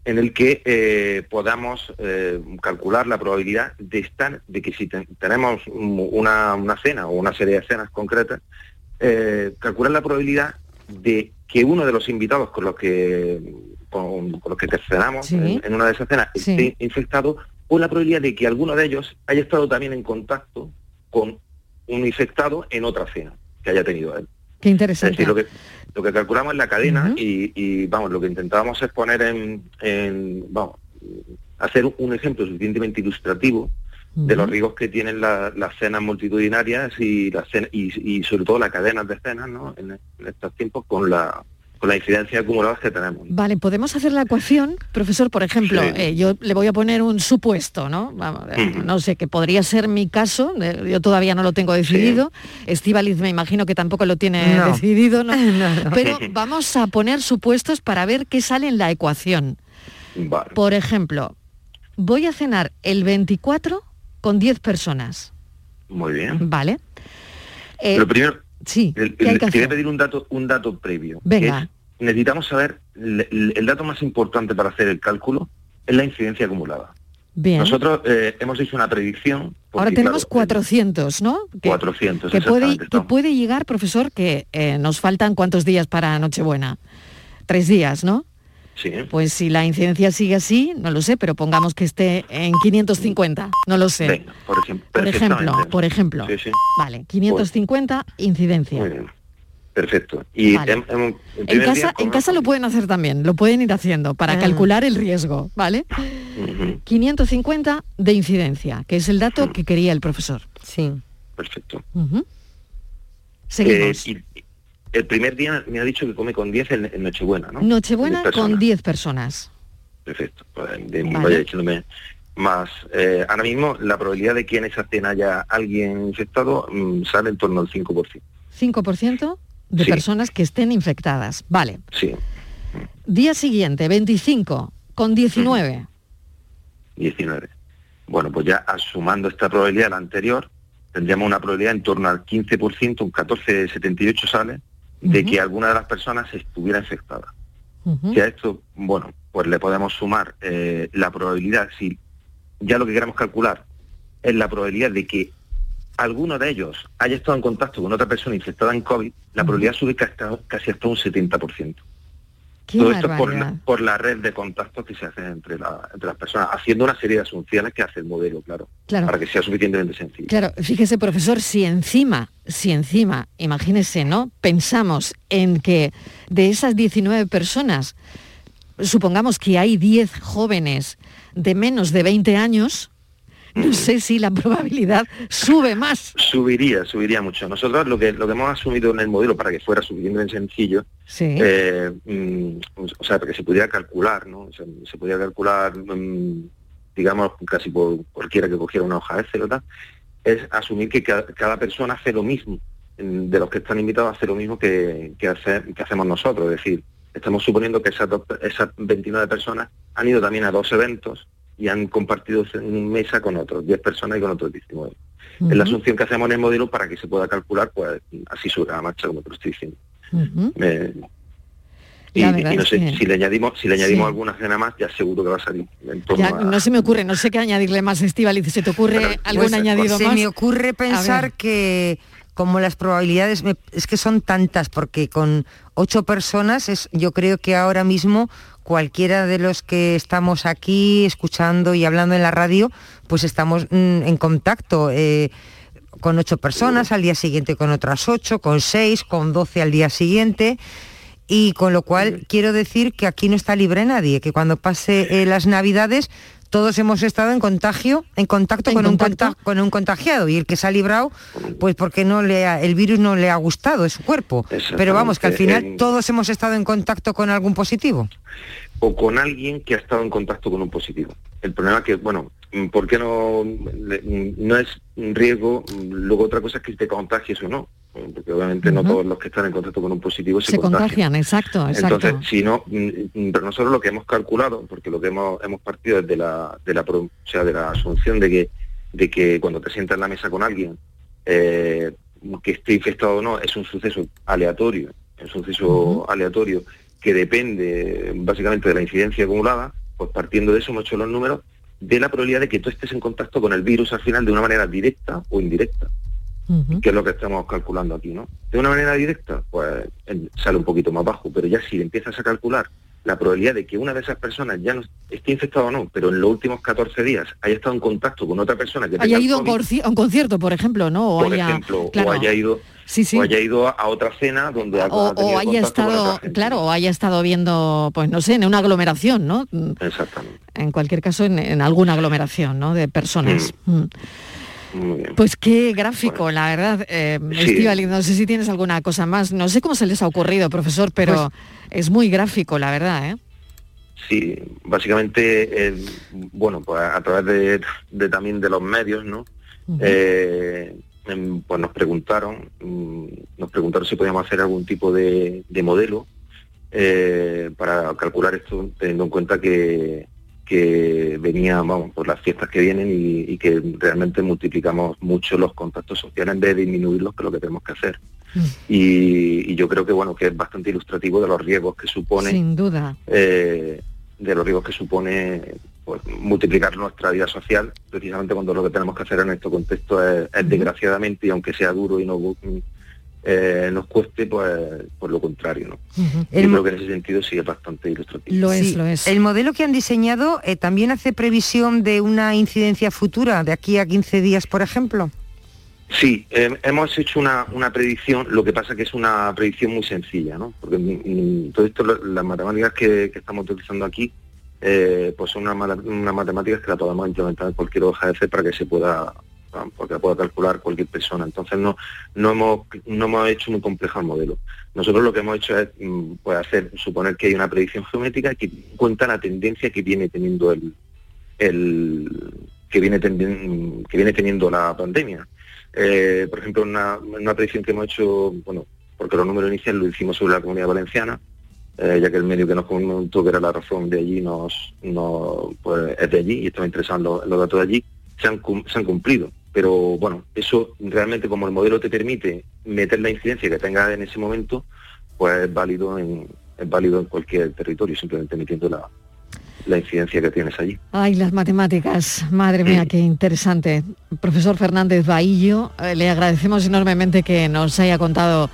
R: En el que eh, podamos eh, calcular la probabilidad de estar, de que si te- tenemos una, una cena o una serie de cenas concretas, eh, calcular la probabilidad de que uno de los invitados con los que con, con los que te cenamos
A: Sí.
R: en, en una de esas cenas
A: Sí.
R: esté infectado o la probabilidad de que alguno de ellos haya estado también en contacto con un infectado en otra cena que haya tenido él.
A: Qué
R: Es
A: interesante.
R: decir, lo que, lo que calculamos en la cadena y, y, vamos, lo que intentábamos es poner en, en, vamos, hacer un ejemplo suficientemente ilustrativo de los riesgos que tienen la- las cenas multitudinarias y, las cen- y, y sobre todo las cadenas de cenas ¿no? en, en estos tiempos con la, con la incidencia acumulada que tenemos.
A: Vale, podemos hacer la ecuación, profesor, por ejemplo,
R: Sí.
A: eh, yo le voy a poner un supuesto, ¿no? Vamos, eh. No sé, que podría ser mi caso, eh, yo todavía no lo tengo decidido, Estíbaliz me imagino que tampoco lo tiene
P: No.
A: decidido, ¿no?
P: No, no.
A: Pero vamos a poner supuestos para ver qué sale en la ecuación.
R: Vale.
A: Por ejemplo, voy a cenar el 24 con 10 personas,
R: Muy bien.
A: ¿vale? Eh,
R: Pero primero,
A: sí,
R: el-
A: ¿qué hay
R: el-
A: que
R: quería pedir un dato, un dato previo. que
A: Venga.
R: Es, necesitamos saber, el, dato más importante para hacer el cálculo es la incidencia acumulada.
A: Bien.
R: Nosotros eh, hemos hecho una predicción.
A: Ahora tenemos
R: claro,
A: 400, ¿no? Que-
R: 400,
A: que puede, que llegar, profesor, que eh, nos faltan cuántos días para Nochebuena. Tres días, ¿no?
R: Sí.
A: Pues si la incidencia sigue así, no lo sé, pero pongamos que esté en 550, no lo sé.
R: Venga, por ejemplo.
A: por ejemplo, por ejemplo.
R: Sí, sí.
A: Vale, 550 incidencia.
R: Muy bien. Perfecto. Y
A: Vale. En casa,
R: día,
A: en casa lo pueden hacer también, lo pueden ir haciendo para
P: Ah.
A: calcular el riesgo, ¿vale?
R: Ujú,
A: 550 de incidencia, que es el dato que quería el profesor.
P: Sí.
R: Perfecto.
A: Seguimos.
R: Eh, y- el primer día me ha dicho que come con 10 en, en Nochebuena, ¿no?
A: Nochebuena
R: 10 personas.
A: con 10 personas.
R: Perfecto. Pues, de-
A: Vale.
R: Vaya diciéndome más. Eh, ahora mismo la probabilidad de que en esa cena haya alguien infectado mm, sale en torno al 5%.
A: 5% de
R: Sí.
A: personas que estén infectadas. Vale.
R: Sí,
A: Día siguiente, 25 con 19.
R: 19. Bueno, pues ya sumando esta probabilidad a la anterior, tendríamos una probabilidad en torno al 15%, un 14,78 sale, de que alguna de las personas estuviera infectada. Si a esto, bueno, pues le podemos sumar eh, la probabilidad, si ya lo que queremos calcular es la probabilidad de que alguno de ellos haya estado en contacto con otra persona infectada en COVID, la probabilidad sube casi hasta, casi hasta un 70%.
A: Qué
R: Todo esto es por la, por la red de contactos que se hacen entre, la- entre las personas, haciendo una serie de asunciones que hace el modelo, claro,
A: Claro.
R: para que sea suficientemente sencillo.
A: Claro, fíjese, profesor, si encima, si encima, imagínese, ¿no? Pensamos en que de esas 19 personas, supongamos que hay 10 jóvenes de menos de 20 años, no sé si la probabilidad sube más.
R: Subiría, subiría mucho. Nosotros lo que lo que hemos asumido en el modelo para que fuera suficientemente sencillo,
A: Sí.
R: eh, mm, o sea, para que se pudiera calcular, ¿no? O sea, se podía calcular, mm, digamos, casi por cualquiera que cogiera una hoja de Excel es asumir que cada, cada persona hace lo mismo, mm, de los que están invitados hace lo mismo que, que, hace- que hacemos nosotros. Es decir, estamos suponiendo que esas, dos- esas 29 personas han ido también a dos eventos y han compartido en mesa con otros 10 personas y con otros 19. Es la asunción que hacemos en el modelo para que se pueda calcular, pues así sobre la marcha, como te lo estoy diciendo. y, no sé,
A: que-
R: si le añadimos, si le añadimos
A: Sí.
R: alguna cena más, ya seguro que va a salir en torno
A: Ya
R: a-
A: no se me ocurre, no sé qué añadirle más, Estivaliz. ¿Se te ocurre algún
P: Pues,
A: añadido
P: se
A: más?
P: me ocurre
A: A
P: pensar que como las probabilidades me- es que son tantas porque con ocho personas es yo creo que ahora mismo cualquiera de los que estamos aquí escuchando y hablando en la radio pues estamos mm, en contacto eh, con ocho personas al día siguiente con otras ocho con seis con doce al día siguiente. Y con lo cual quiero decir que aquí no está libre nadie, que cuando pase eh, las navidades todos hemos estado en contagio, en contacto,
A: En
P: con, Un con contagiado y el que se ha librado, pues porque no le ha- el virus no le ha gustado de su cuerpo. Pero vamos, que al final
R: Exactamente.
P: todos hemos estado en contacto con algún positivo.
R: o con alguien que ha estado en contacto con un positivo. El problema es que, bueno, ¿por qué no, no es un riesgo? Luego otra cosa es que te contagies o no, porque obviamente no todos los que están en contacto con un positivo se,
A: Se contagian, exacto, exacto.
R: Entonces, si no, mm, pero nosotros lo que hemos calculado, porque lo que hemos, hemos partido es de la, de la, o sea, de la asunción de que, de que cuando te sientas en la mesa con alguien, eh, que esté infectado o no, es un suceso aleatorio, es un suceso aleatorio que depende básicamente de la incidencia acumulada, pues partiendo de eso hemos hecho los números de la probabilidad de que tú estés en contacto con el virus al final de una manera directa o indirecta Que es lo que estamos calculando aquí, ¿no? De una manera directa, pues sale un poquito más bajo, pero ya si empiezas a calcular la probabilidad de que una de esas personas ya no esté infectada o no, pero en los últimos 14 días haya estado en contacto con otra persona que
A: Haya ido a un,
R: COVID,
A: a un concierto, por ejemplo, ¿no? O
R: por
A: haya,
R: ejemplo,
A: claro,
R: o haya ido
A: Sí, sí.
R: o haya ido a otra cena donde ha,
A: o,
R: ha tenido
A: o haya estado, claro, o haya estado viendo, pues no sé, en una aglomeración, ¿no? Mm,
R: Exactamente.
A: En cualquier caso, en, en alguna aglomeración, ¿no? De personas. Mm.
R: Muy bien.
A: Pues qué gráfico, la verdad. Eh,
R: Sí.
A: No sé si tienes alguna cosa más. No sé cómo se les ha ocurrido, profesor, pero es muy gráfico, la verdad, ¿eh?
R: Sí, básicamente, eh, bueno, pues a través de, de también de los medios, ¿no? Eh, em, pues nos preguntaron, mm, nos preguntaron si podíamos hacer algún tipo de, de modelo eh, para calcular esto, teniendo en cuenta que, que venía, vamos, por las fiestas que vienen y, y que realmente multiplicamos mucho los contactos sociales en vez de disminuirlos, que es lo que tenemos que hacer. Y, y yo creo que bueno, que es bastante ilustrativo de los riesgos que supone
A: Sin duda.
R: eh, de los riesgos que supone pues, multiplicar nuestra vida social, precisamente cuando lo que tenemos que hacer en este contexto es, es, desgraciadamente, y aunque sea duro y no eh, nos cueste pues por lo contrario ¿no?
P: Ujú.
R: Yo
P: El mo-
R: creo que en ese sentido sí es bastante ilustrativo
A: Lo es,
P: Sí,
A: lo es.
P: El modelo que han diseñado eh, también hace previsión de una incidencia futura, de aquí a 15 días, por ejemplo.
R: Sí, eh, hemos hecho una, una predicción, lo que pasa que es una predicción muy sencilla, ¿no? Porque mm, mm, todo esto, las matemáticas que, que estamos utilizando aquí, eh, pues son unas unas matemáticas que la podemos implementar en cualquier hoja de C para que se pueda porque la pueda calcular cualquier persona. Entonces no, no hemos no hemos hecho muy complejo el modelo. Nosotros lo que hemos hecho es mm, pues hacer, suponer que hay una predicción geométrica que cuenta la tendencia que viene teniendo el, el que viene tendi- que viene teniendo la pandemia. Eh, por ejemplo, una, una predicción que hemos hecho, bueno, porque los números iniciales lo hicimos sobre la comunidad valenciana, eh, ya que el medio que nos comentó que era la razón de allí nos, nos pues, es de allí y estaba interesado en los, los datos de allí, se han, se han cumplido. Pero bueno, eso realmente como el modelo te permite meter la incidencia que tengas en ese momento, pues es válido en, es válido en cualquier territorio, simplemente metiendo la, la incidencia que tienes allí.
A: Ay, las matemáticas, madre mía, qué interesante. Profesor Fernández Bahillo, eh, le agradecemos enormemente que nos haya contado,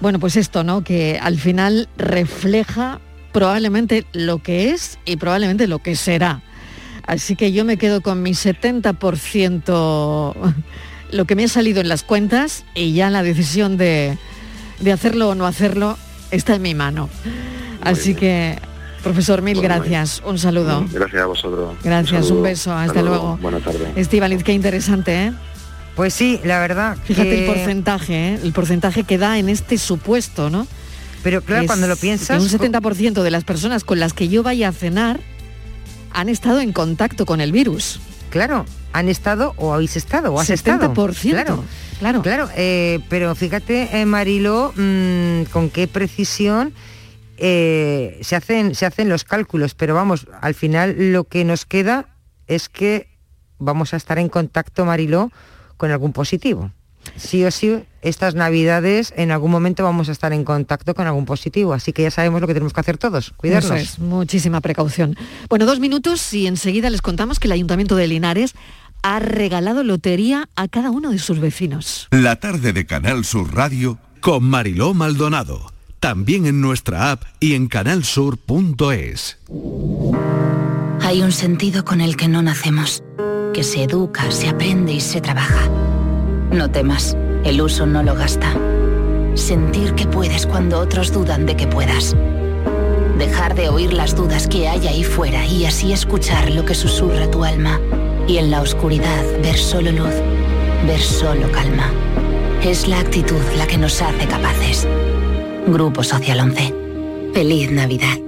A: bueno, pues esto, ¿no? Que al final refleja probablemente lo que es y probablemente lo que será. Así que yo me quedo con mi 70% lo que me ha salido en las cuentas y ya la decisión de, de hacerlo o no hacerlo está en mi mano. Así que, profesor, mil gracias. Un saludo.
R: Gracias a vosotros.
A: Gracias, un
R: saludo.
A: beso, hasta luego.
R: Buenas tardes.
A: Estivaliz, qué interesante, ¿eh?
P: Pues sí, la verdad.
A: Fíjate
P: que-
A: el porcentaje, ¿eh? El porcentaje que da en este supuesto, ¿no?
P: Pero claro, cuando lo piensas...
A: Un 70% de las personas con las que yo vaya a cenar han estado en contacto con el virus.
P: Claro, han estado o habéis estado o has estado.
A: 70%,
P: Claro,
A: claro.
P: Claro, eh, pero fíjate, eh, Marilo, mm, con qué precisión eh, se, hacen, se hacen los cálculos, pero vamos, al final lo que nos queda es que vamos a estar en contacto, Marilo, con algún positivo. Sí o sí, estas navidades en algún momento vamos a estar en contacto con algún positivo, así que ya sabemos lo que tenemos que hacer todos, cuidarnos.
A: Eso es, muchísima precaución. Bueno, dos minutos y enseguida les contamos que el Ayuntamiento de Linares ha regalado lotería a cada uno de sus vecinos.
B: La tarde de Canal Sur Radio con Mariló Maldonado. También en nuestra app y en canalsur.es.
S: Hay un sentido con el que no nacemos, que se educa, se aprende y se trabaja. No temas, el uso no lo gasta. Sentir que puedes cuando otros dudan de que puedas. Dejar de oír las dudas que hay ahí fuera y así escuchar lo que susurra tu alma. Y en la oscuridad ver solo luz, ver solo calma. Es la actitud la que nos hace capaces. Grupo Social 11. Feliz Navidad.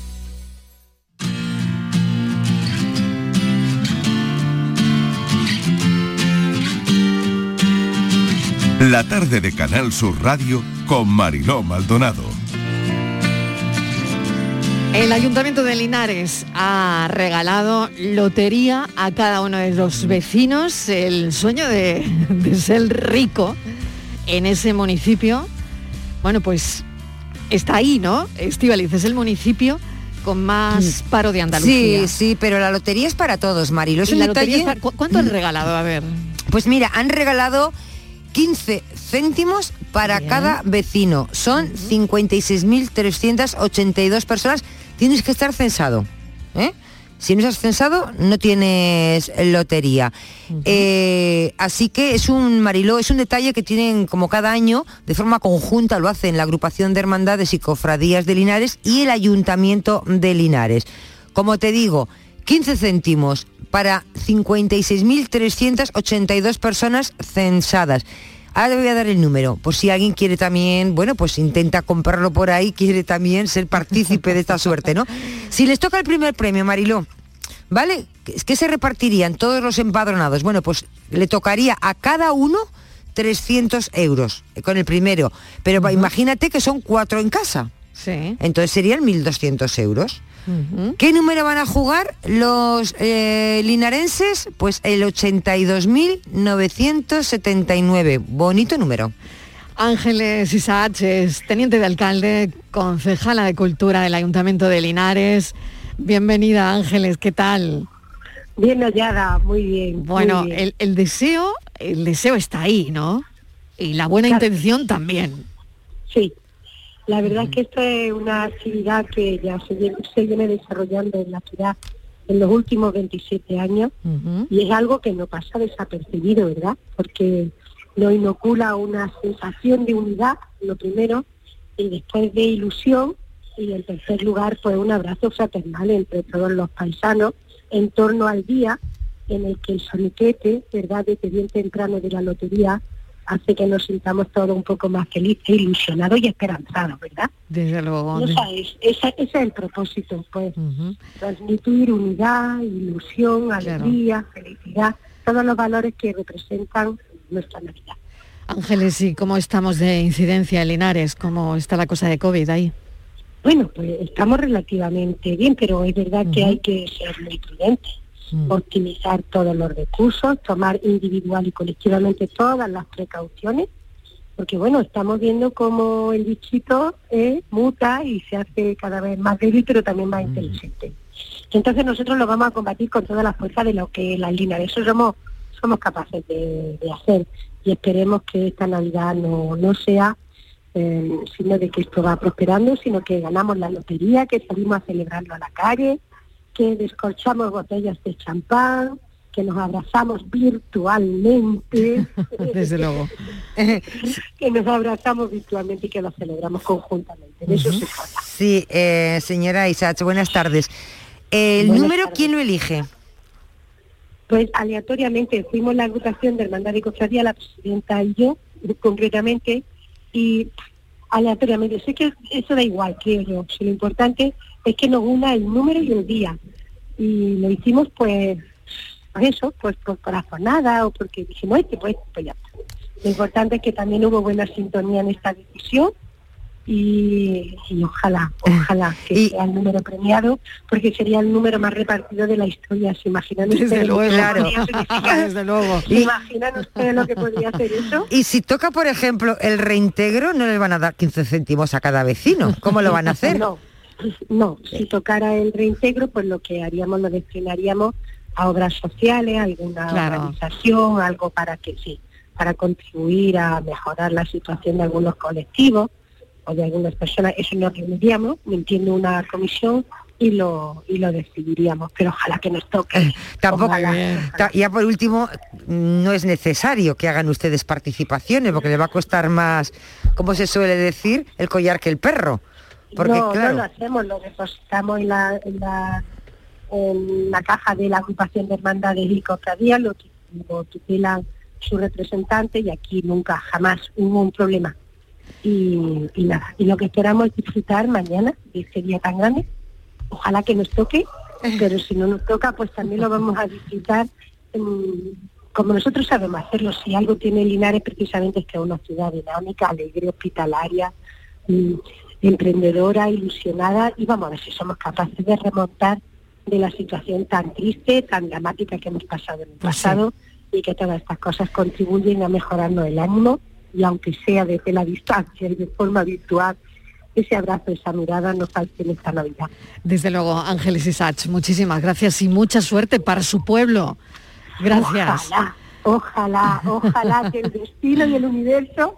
B: La tarde de Canal Sur Radio con Mariló Maldonado.
A: El Ayuntamiento de Linares ha regalado lotería a cada uno de los vecinos, el sueño de, de ser rico en ese municipio. Bueno, pues está ahí, ¿no? Estivaliz es el municipio con más paro de Andalucía.
P: Sí, sí, pero la lotería es para todos, Marilo. Es
A: Y
P: un
A: la lotería
P: detalle...
A: es para- ¿cu- ¿Cuánto han regalado? A ver.
P: Pues mira, han regalado 15 céntimos para
A: Bien.
P: cada vecino. Son 56.382 personas. Tienes que estar censado. ¿eh? Si no estás censado, no tienes lotería. Eh, así que es un mariló, es un detalle que tienen como cada año, de forma conjunta, lo hacen la agrupación de hermandades y cofradías de Linares y el ayuntamiento de Linares. Como te digo, 15 céntimos para 56.382 personas censadas. Ahora te voy a dar el número, por si alguien quiere también, bueno, pues intenta comprarlo por ahí, quiere también ser partícipe de esta suerte, ¿no? Si les toca el primer premio, Mariló, ¿vale? Es que se repartirían todos los empadronados. Bueno, pues le tocaría a cada uno 300 euros con el primero. Pero imagínate que son cuatro en casa.
A: Sí.
P: Entonces serían 1.200 euros. ¿Qué número van a jugar los eh, linarenses? Pues el 82.979. Bonito número.
A: Ángeles Isaac es teniente de alcalde, concejala de Cultura del Ayuntamiento de Linares. Bienvenida Ángeles, ¿qué tal?
T: Bien hallada, muy bien.
A: Bueno,
T: muy bien.
A: el, el deseo, el deseo está ahí, ¿no? Y la buena
T: Claro.
A: intención también.
T: Sí, la verdad es que esto es una actividad que ya se viene, se viene desarrollando en la ciudad en los últimos 27 años y es algo que no pasa desapercibido, ¿verdad? Porque nos inocula una sensación de unidad, lo primero, y después de ilusión, y en tercer lugar, pues un abrazo fraternal entre todos los paisanos en torno al día en el que el soniquete, ¿verdad?, desde bien temprano de la lotería, hace que nos sintamos todos un poco más felices, ilusionados y esperanzados, ¿verdad?
A: Desde luego.
T: No sabes, esa- ese es el propósito, pues, transmitir unidad, ilusión, alegría, felicidad, todos los valores que representan nuestra Navidad.
A: Ángeles, ¿y cómo estamos de incidencia en Linares? ¿Cómo está la cosa de COVID ahí?
T: Bueno, pues estamos relativamente bien, pero es verdad que hay que ser muy prudentes, optimizar todos los recursos, tomar individual y colectivamente todas las precauciones, porque bueno, estamos viendo cómo el bichito eh, muta y se hace cada vez más débil, pero también más inteligente. Entonces nosotros lo vamos a combatir con toda la fuerza de lo que las líneas, eso somos, somos capaces de, de hacer y esperemos que esta Navidad no, no sea eh, sino de que esto va prosperando, sino que ganamos la lotería, que salimos a celebrarlo a la calle, que descorchamos botellas de champán, que nos abrazamos virtualmente,
A: Desde luego.
T: que nos abrazamos virtualmente y que lo celebramos conjuntamente. De eso se trata.
P: Sí, eh, señora Isaac, buenas tardes. ¿El
T: Buenas
P: número
T: tardes.
P: quién lo elige?
T: Pues aleatoriamente fuimos la agrupación de Hermandad y Cofradía, la presidenta y yo, concretamente, y aleatoriamente. Sé que eso da igual, creo yo. Si lo importante es que nos una el número y el día. Y lo hicimos pues, por eso, pues por corazonada o porque dijimos, este, pues, pues ya. Lo importante es que también hubo buena sintonía en esta decisión y, y ojalá, ojalá que sea el número premiado, porque sería el número más repartido de la historia. ¿Se imaginan
A: Desde
T: ustedes lo que
A: luego.
T: podría significar?
A: Desde luego.
T: ¿Se imaginan ustedes lo que podría hacer eso?
P: Y si toca, por ejemplo, el reintegro, no le van a dar 15 céntimos a cada vecino. ¿Cómo lo van a hacer?
T: No, no, si tocara el reintegro, pues lo que haríamos lo destinaríamos a obras sociales, a alguna
A: Claro.
T: organización, algo para que sí, para contribuir a mejorar la situación de algunos colectivos o de algunas personas. Eso nos reuniríamos, entiendo una comisión y lo y lo decidiríamos, pero ojalá que nos toque.
P: Tampoco.
T: Ojalá.
P: Ya por último, no es necesario que hagan ustedes participaciones, porque le va a costar más, como se suele decir, el collar que el perro. Porque
T: no,
P: claro.
T: no lo hacemos, lo depositamos en la, en la, en la caja de la agrupación de hermandades y cofradías, lo, lo tutelan su representante y aquí nunca, jamás hubo un problema. Y, y nada, y lo que esperamos es disfrutar mañana de este día tan grande. Ojalá que nos toque, pero si no nos toca, pues también lo vamos a disfrutar como nosotros sabemos hacerlo. Si algo tiene Linares precisamente es que es una ciudad dinámica, alegre, hospitalaria, emprendedora, ilusionada y vamos a ver si somos capaces de remontar de la situación tan triste, tan dramática que hemos pasado en el
A: Pues sí.
T: pasado y que todas estas cosas contribuyen a mejorarnos el ánimo y aunque sea desde la distancia y de forma virtual, ese abrazo, esa mirada nos falte en esta Navidad.
A: Desde luego, Ángeles Isach, muchísimas gracias y mucha suerte para su pueblo. Gracias.
T: Ojalá, ojalá, ojalá que el destino y el universo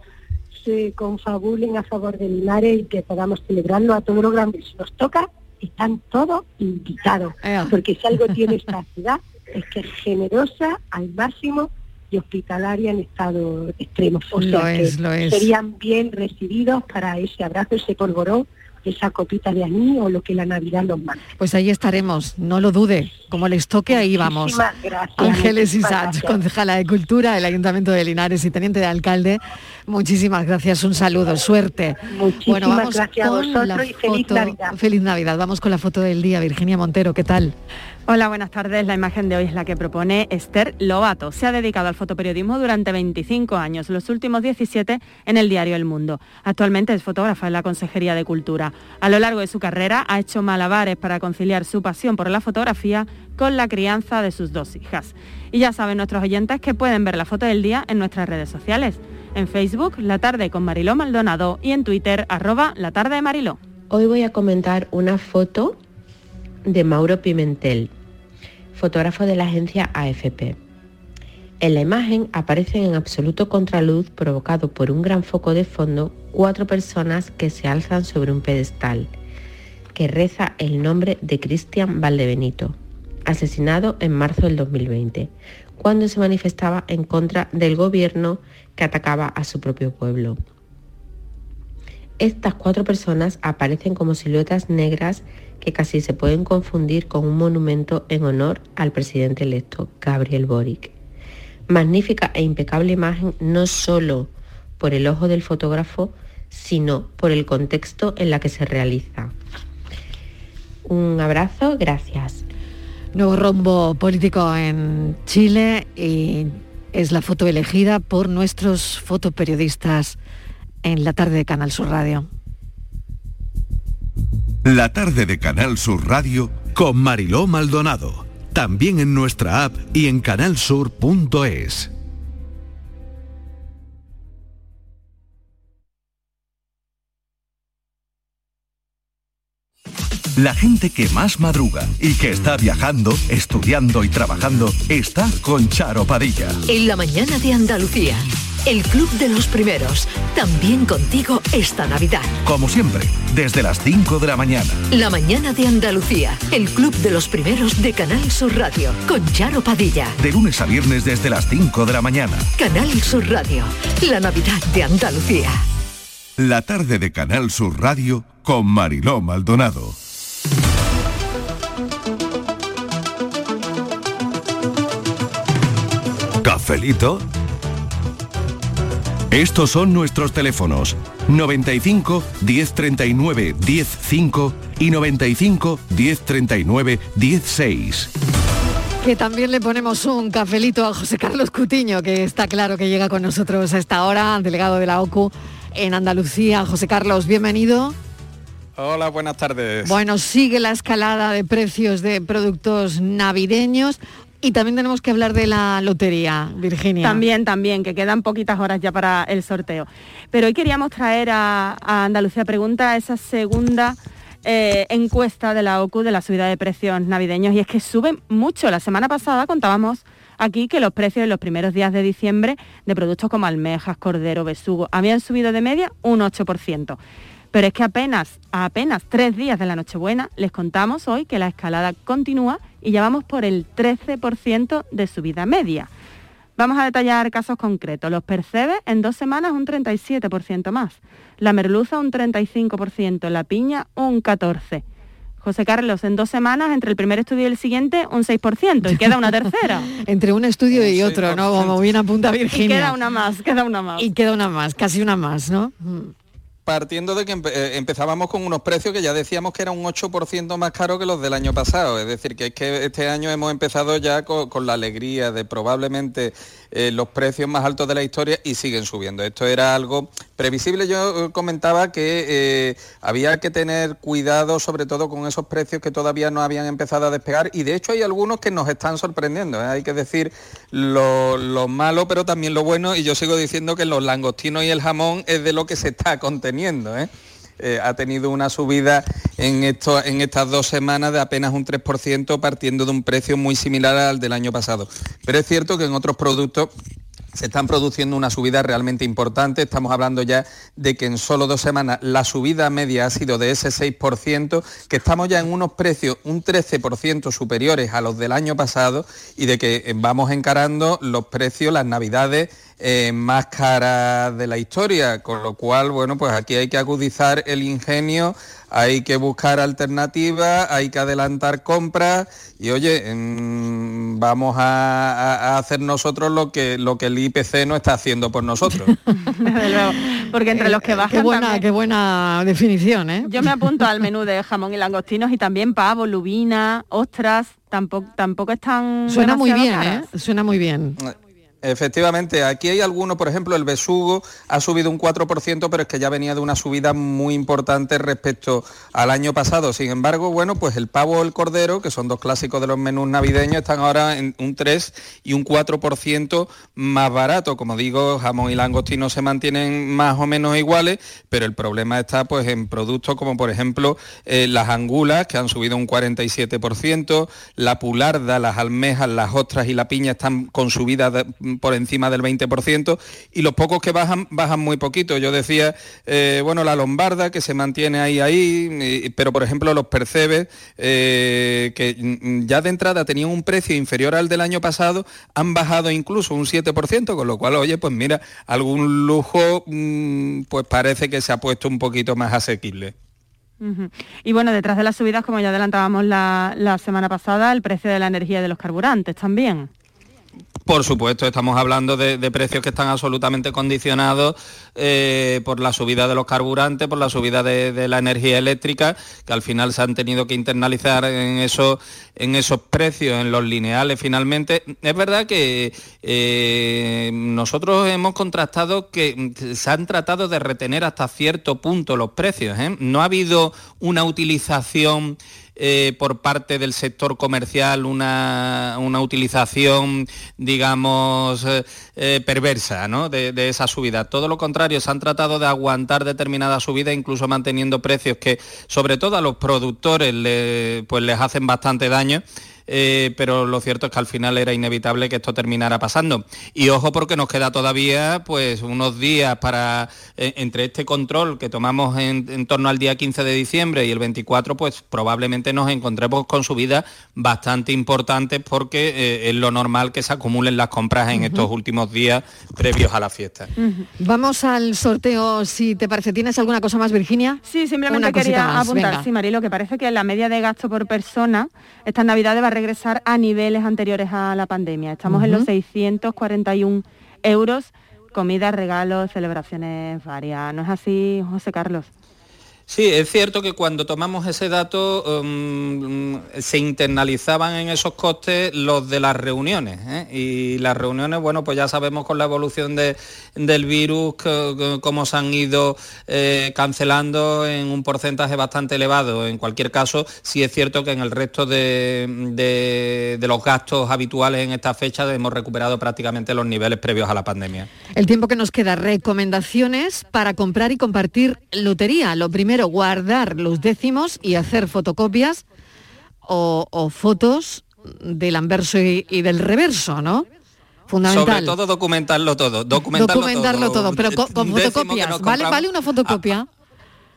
T: se confabulen a favor de Linares y que podamos celebrarlo a todo lo grande. Si nos toca, están todos invitados, porque si algo tiene esta ciudad es que es generosa al máximo y hospitalaria en estado extremo. O
A: Lo
T: que
A: es, lo es.
T: serían bien recibidos para ese abrazo, ese polvorón, esa copita de anís o lo que la Navidad nos manda.
A: Pues ahí estaremos, no lo dude. Como les toque, ahí vamos.
T: Gracias,
A: Ángeles Isach, concejala de Cultura del Ayuntamiento de Linares y teniente de alcalde. Muchísimas gracias, un saludo, suerte.
T: Muchísimas gracias a vosotros
A: la
T: y feliz
A: foto-
T: Navidad.
A: Feliz Navidad. Vamos con la foto del día. Virginia Montero, ¿qué tal?
U: Hola, buenas tardes. La imagen de hoy es la que propone Esther Lobato. Se ha dedicado al fotoperiodismo durante 25 años, los últimos 17 en el diario El Mundo. Actualmente es fotógrafa en la Consejería de Cultura. A lo largo de su carrera ha hecho malabares para conciliar su pasión por la fotografía con la crianza de sus dos hijas. Y ya saben nuestros oyentes que pueden ver la foto del día en nuestras redes sociales. En Facebook, La Tarde con Mariló Maldonado y en Twitter, arroba La Tarde de Mariló.
V: Hoy voy a comentar una foto de Mauro Pimentel, fotógrafo de la agencia AFP. En la imagen aparecen en absoluto contraluz provocado por un gran foco de fondo cuatro personas que se alzan sobre un pedestal que reza el nombre de Cristian Valdebenito, asesinado en marzo del 2020, cuando se manifestaba en contra del gobierno que atacaba a su propio pueblo. Estas cuatro personas aparecen como siluetas negras que casi se pueden confundir con un monumento en honor al presidente electo, Gabriel Boric. Magnífica e impecable imagen no solo por el ojo del fotógrafo, sino por el contexto en la que se realiza. Un abrazo, gracias.
A: Nuevo rombo político en Chile y es la foto elegida por nuestros fotoperiodistas en la tarde de Canal Sur Radio.
B: La tarde de Canal Sur Radio con Mariló Maldonado. También en nuestra app y en canalsur.es. La gente que más madruga y que está viajando, estudiando y trabajando está con Charo Padilla.
W: En la mañana de Andalucía, el Club de los Primeros, también contigo esta Navidad.
B: Como siempre, desde las 5 de la mañana.
W: La mañana de Andalucía, el Club de los Primeros de Canal Sur Radio, con Charo Padilla.
B: De lunes a viernes desde las 5 de la mañana.
W: Canal Sur Radio, la Navidad de Andalucía.
B: La tarde de Canal Sur Radio con Mariló Maldonado. ¿Cafelito? Estos son nuestros teléfonos 95 1039 105 y 95 1039 16.
A: Que también le ponemos un cafelito a José Carlos Cutiño, que está claro que llega con nosotros a esta hora, delegado de la OCU en Andalucía. José Carlos, bienvenido.
X: Hola, buenas tardes.
A: Bueno, sigue la escalada de precios de productos navideños y también tenemos que hablar de la lotería, Virginia.
U: También, también, que quedan poquitas horas ya para el sorteo. Pero hoy queríamos traer a, Andalucía Pregunta esa segunda eh, encuesta de la OCU de la subida de precios navideños y es que suben mucho. La semana pasada contábamos aquí que los precios en los primeros días de diciembre de productos como almejas, cordero, besugo habían subido de media un 8%. Pero es que apenas, a apenas tres días de la Nochebuena, les contamos hoy que la escalada continúa y ya vamos por el 13% de subida media. Vamos a detallar casos concretos. Los percebes en dos semanas un 37% más. La merluza un 35%, la piña un 14%. José Carlos, en dos semanas, entre el primer estudio y el siguiente, un 6%, y queda una tercera.
A: Entre un estudio y otro, ¿no? Como bien apunta Virginia.
U: Y queda una más, queda una más.
A: Y queda una más, casi una más, ¿no?
X: Partiendo de que eh, empezábamos con unos precios que ya decíamos que era un 8% más caro que los del año pasado. Es decir, que es que este año hemos empezado ya co- con, la alegría de probablemente eh, los precios más altos de la historia y siguen subiendo. Esto era algo previsible. Yo eh, comentaba que eh, había que tener cuidado sobre todo con esos precios que todavía no habían empezado a despegar y de hecho hay algunos que nos están sorprendiendo. Hay que decir lo, lo malo pero también lo bueno y yo sigo diciendo que los langostinos y el jamón es de lo que se está conteniendo. Ha tenido una subida en, en estas dos semanas de apenas un 3%, partiendo de un precio muy similar al del año pasado. Pero es cierto que en otros productos se están produciendo una subida realmente importante. Estamos hablando ya de que en solo dos semanas la subida media ha sido de ese 6%, que estamos ya en unos precios un 13% superiores a los del año pasado y de que eh, vamos encarando los precios, las navidades eh, más caras de la historia, con lo cual, bueno, pues aquí hay que agudizar el ingenio hay que buscar alternativas, hay que adelantar compras y oye, vamos a, hacer nosotros lo que, lo que el IPC no está haciendo por nosotros.
U: porque entre los que bajan...
A: Qué buena, qué buena definición, ¿eh?
U: Yo me apunto al menú de jamón y langostinos y también pavo, lubina, ostras, tampoco, tampoco están...
A: Suena muy bien, ¿eh? Suena muy bien.
X: Efectivamente, aquí hay algunos, por ejemplo, el besugo ha subido un 4%, pero es que ya venía de una subida muy importante respecto al año pasado. Sin embargo, bueno, pues el pavo o el cordero, que son dos clásicos de los menús navideños, están ahora en un 3 y un 4% más barato. Como digo, jamón y langostino se mantienen más o menos iguales, pero el problema está pues en productos como por ejemplo eh, las angulas, que han subido un 47%, la pularda, las almejas, las ostras y la piña están con subidas de por encima del 20% y los pocos que bajan, bajan muy poquito. Yo decía, eh, bueno, la lombarda que se mantiene ahí, ahí, pero por ejemplo los percebes, eh, que ya de entrada tenían un precio inferior al del año pasado, han bajado incluso un 7%, con lo cual, oye, pues mira, algún lujo mm, pues parece que se ha puesto un poquito más asequible.
U: Y bueno, detrás de las subidas, como ya adelantábamos la, semana pasada, el precio de la energía de los carburantes también.
X: Por supuesto, estamos hablando de, precios que están absolutamente condicionados eh, por la subida de los carburantes, por la subida de, la energía eléctrica, que al final se han tenido que internalizar en, eso, en esos precios, en los lineales finalmente. Es verdad que eh, nosotros hemos contrastado que se han tratado de retener hasta cierto punto los precios. ¿eh? No ha habido una utilización eh, por parte del sector comercial una, utilización, digamos, eh, eh, perversa de, esa subida. Todo lo contrario, se han tratado de aguantar determinada subida, incluso manteniendo precios que, sobre todo a los productores, pues les hacen bastante daño. Eh, pero lo cierto es que al final era inevitable que esto terminara pasando. Y ojo porque nos queda todavía pues unos días para, eh, entre este control que tomamos en, torno al día 15 de diciembre y el 24, pues probablemente nos encontremos con subidas bastante importantes porque eh, es lo normal que se acumulen las compras en estos últimos días previos a la fiesta.
A: Vamos al sorteo, si te parece. ¿Tienes alguna cosa más, Virginia?
U: Sí, simplemente quería apuntar, sí, Marilo, que parece que la media de gasto por persona estas navidades va regresar a niveles anteriores a la pandemia. Estamos en los 641 euros, comida, regalos, celebraciones varias. ¿No es así, José Carlos?
X: Sí, es cierto que cuando tomamos ese dato um, se internalizaban en esos costes los de las reuniones. ¿eh? Y las reuniones, bueno, pues ya sabemos con la evolución del virus cómo se han ido eh, cancelando en un porcentaje bastante elevado. En cualquier caso, sí es cierto que en el resto de, de los gastos habituales en esta fecha hemos recuperado prácticamente los niveles previos a la pandemia.
A: El tiempo que nos queda, recomendaciones para comprar y compartir lotería. Lo primero primero guardar los décimos y hacer fotocopias o, fotos del anverso y, del reverso, ¿no?
X: Fundamental. Sobre todo documentarlo todo. Documentarlo,
A: todo. pero con, fotocopias. ¿Vale, ¿Vale una fotocopia? Ah,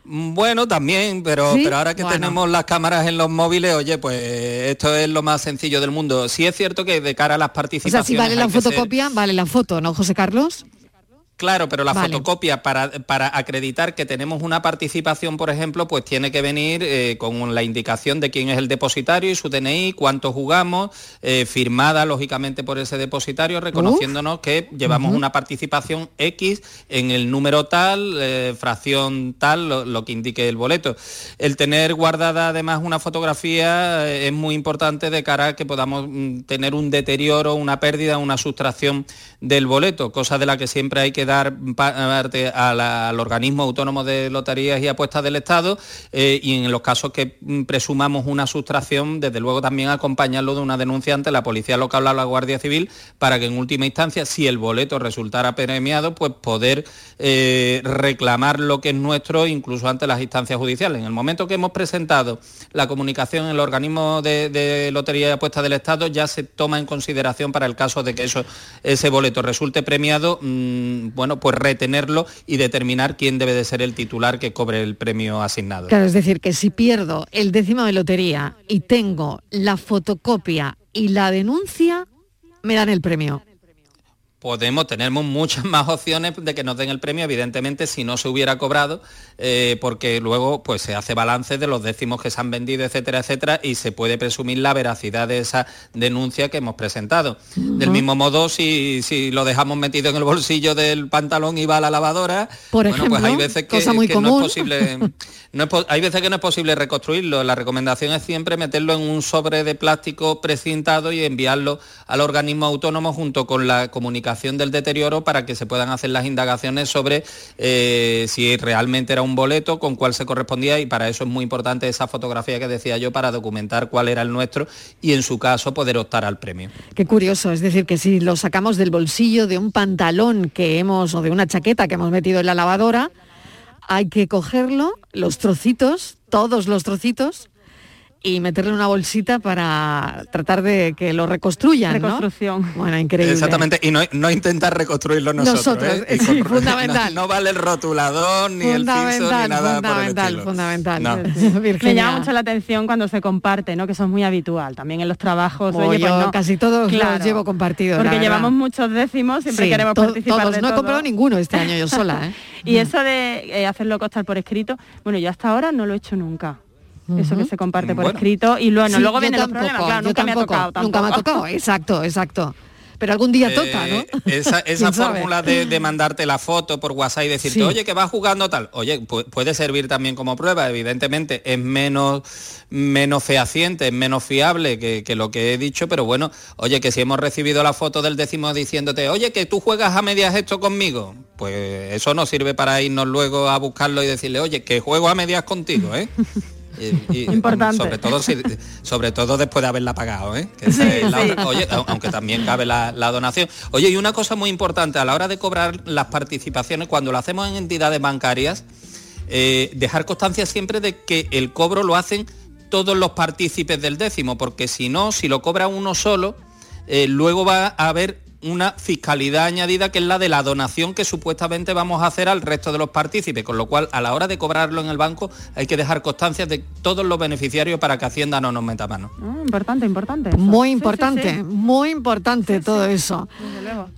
X: bueno, también, pero, pero ahora que tenemos las cámaras en los móviles, oye, pues esto es lo más sencillo del mundo. Sí es cierto que de cara a las participaciones...
A: O sea, si vale la fotocopia, vale la foto, ¿no, José Carlos?
X: Claro, pero la
A: Vale.
X: fotocopia para, para acreditar que tenemos una participación, por ejemplo, pues tiene que venir eh, con la indicación de quién es el depositario y su DNI, cuánto jugamos, eh, firmada lógicamente por ese depositario, reconociéndonos que llevamos una participación X en el número tal, eh, fracción tal, lo, lo que indique el boleto. El tener guardada además una fotografía es muy importante de cara a que podamos mm, tener un deterioro, una pérdida, una sustracción del boleto, cosa de la que siempre hay que dar parte a al organismo autónomo de loterías y apuestas del Estado eh, y en los casos que mm, presumamos una sustracción, desde luego también acompañarlo de una denuncia ante la Policía Local o la Guardia Civil para que en última instancia, si el boleto resultara premiado, pues poder eh, reclamar lo que es nuestro incluso ante las instancias judiciales. En el momento que hemos presentado la comunicación en el organismo de, de lotería y apuestas del Estado, ya se toma en consideración para el caso de que eso, ese boleto resulte premiado, mm, bueno, pues retenerlo y determinar quién debe de ser el titular que cobre el premio asignado.
A: Claro, es decir, que si pierdo el décimo de lotería y tengo la fotocopia y la denuncia, me dan el premio.
X: Podemos, tenemos muchas más opciones de que nos den el premio, evidentemente, si no se hubiera cobrado, eh, porque luego pues se hace balance de los décimos que se han vendido, etcétera, etcétera, y se puede presumir la veracidad de esa denuncia que hemos presentado. Del mismo modo, si, si lo dejamos metido en el bolsillo del pantalón y va a la lavadora,
A: Por
X: bueno, pues hay
A: ejemplo,
X: veces que, no es posible. no es po- hay veces que no es posible reconstruirlo. La recomendación es siempre meterlo en un sobre de plástico precintado y enviarlo al organismo autónomo junto con la comunicación del deterioro para que se puedan hacer las indagaciones sobre eh, si realmente era un boleto, con cuál se correspondía y para eso es muy importante esa fotografía que decía yo para documentar cuál era el nuestro y en su caso poder optar al premio.
A: Qué curioso, es decir, que si lo sacamos del bolsillo de un pantalón que hemos o de una chaqueta que hemos metido en la lavadora, hay que cogerlo, los trocitos, todos los trocitos, y meterle una bolsita para tratar de que lo reconstruyan, ¿no?
U: Reconstrucción.
A: Bueno, increíble.
X: Exactamente, y no, no intentar reconstruirlo nosotros.
A: Nosotros,
X: ¿eh?
A: Sí, fundamental.
X: No, no vale el rotulador, ni el piso, ni
A: Fundamental,
X: nada por el
A: fundamental, fundamental.
X: No.
U: Me llama mucho la atención cuando se comparte, ¿no? Que eso es muy habitual. También en los trabajos. Oye, pues
A: yo
U: no.
A: casi todos
U: Claro,
A: los llevo compartidos.
U: Porque llevamos muchos décimos, siempre
A: Sí,
U: queremos
A: to-
U: participar
A: todos.
U: de
A: No he comprado ninguno este año yo sola, ¿eh?
U: Y eso de eh, hacerlo constar por escrito, bueno, yo hasta ahora no lo he hecho nunca. Eso que se comparte por
A: Bueno.
U: escrito y bueno,
A: Sí,
U: luego vienen los
A: tampoco,
U: problemas, claro, nunca me ha
A: tampoco,
U: tocado
A: Nunca me ha tocado, exacto, exacto. Pero algún día toca, ¿no?
X: Eh, Esa, fórmula de, de mandarte la foto por WhatsApp y decirte,
A: Sí.
X: oye, que vas jugando tal. Oye, pu- puede servir también como prueba, evidentemente es menos, menos fehaciente, es menos fiable que, que lo que he dicho, pero bueno, oye, que si hemos recibido la foto del décimo diciéndote, oye, que tú juegas a medias esto conmigo, pues eso no sirve para irnos luego a buscarlo y decirle, oye, que juego a medias contigo, ¿eh? Y- y,
U: Importante.
X: Sobre todo, si- sobre todo después de haberla pagado, ¿eh? Que la
U: sí.
X: oye, aunque también cabe la, la donación. Oye, y una cosa muy importante, a la hora de cobrar las participaciones, cuando lo hacemos en entidades bancarias, eh, dejar constancia siempre de que el cobro lo hacen todos los partícipes del décimo, porque si no, si lo cobra uno solo, eh, luego va a haber una fiscalidad añadida que es la de la donación que supuestamente vamos a hacer al resto de los partícipes, con lo cual a la hora de cobrarlo en el banco hay que dejar constancia de todos los beneficiarios para que Hacienda no nos meta mano.
U: Ah, importante, importante. eso.
A: Muy
U: Sí, sí,
A: importante,
U: sí.
A: muy importante todo eso.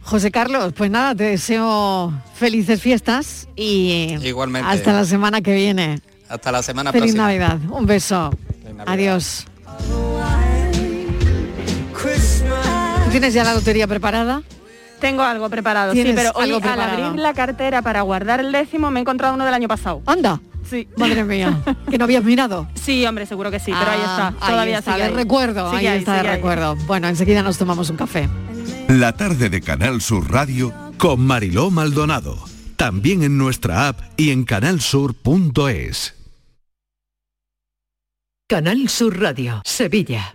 A: José Carlos, pues nada, te deseo felices fiestas y
X: Igualmente.
A: hasta la semana que viene.
X: Hasta la semana
A: Feliz
X: próxima.
A: Navidad, un beso. Adiós. ¿Tú ¿Tienes ya la lotería preparada?
U: Tengo algo preparado, sí,
A: ¿Tienes
U: pero hoy
A: algo
U: al
A: preparado?
U: abrir la cartera para guardar el décimo me he encontrado uno del año pasado.
A: Anda.
U: Sí.
A: Madre mía, que no habías mirado.
U: Sí, hombre, seguro que sí, pero ahí
A: Ah,
U: está. Todavía
A: ahí está,
U: sigue
A: de
U: ahí.
A: recuerdo,
U: Sigue
A: ahí está
U: ahí.
A: recuerdo. Bueno, enseguida nos tomamos un café.
B: La tarde de Canal Sur Radio con Mariló Maldonado. También en nuestra app y en canalsur.es.
W: Canal Sur Radio, Sevilla.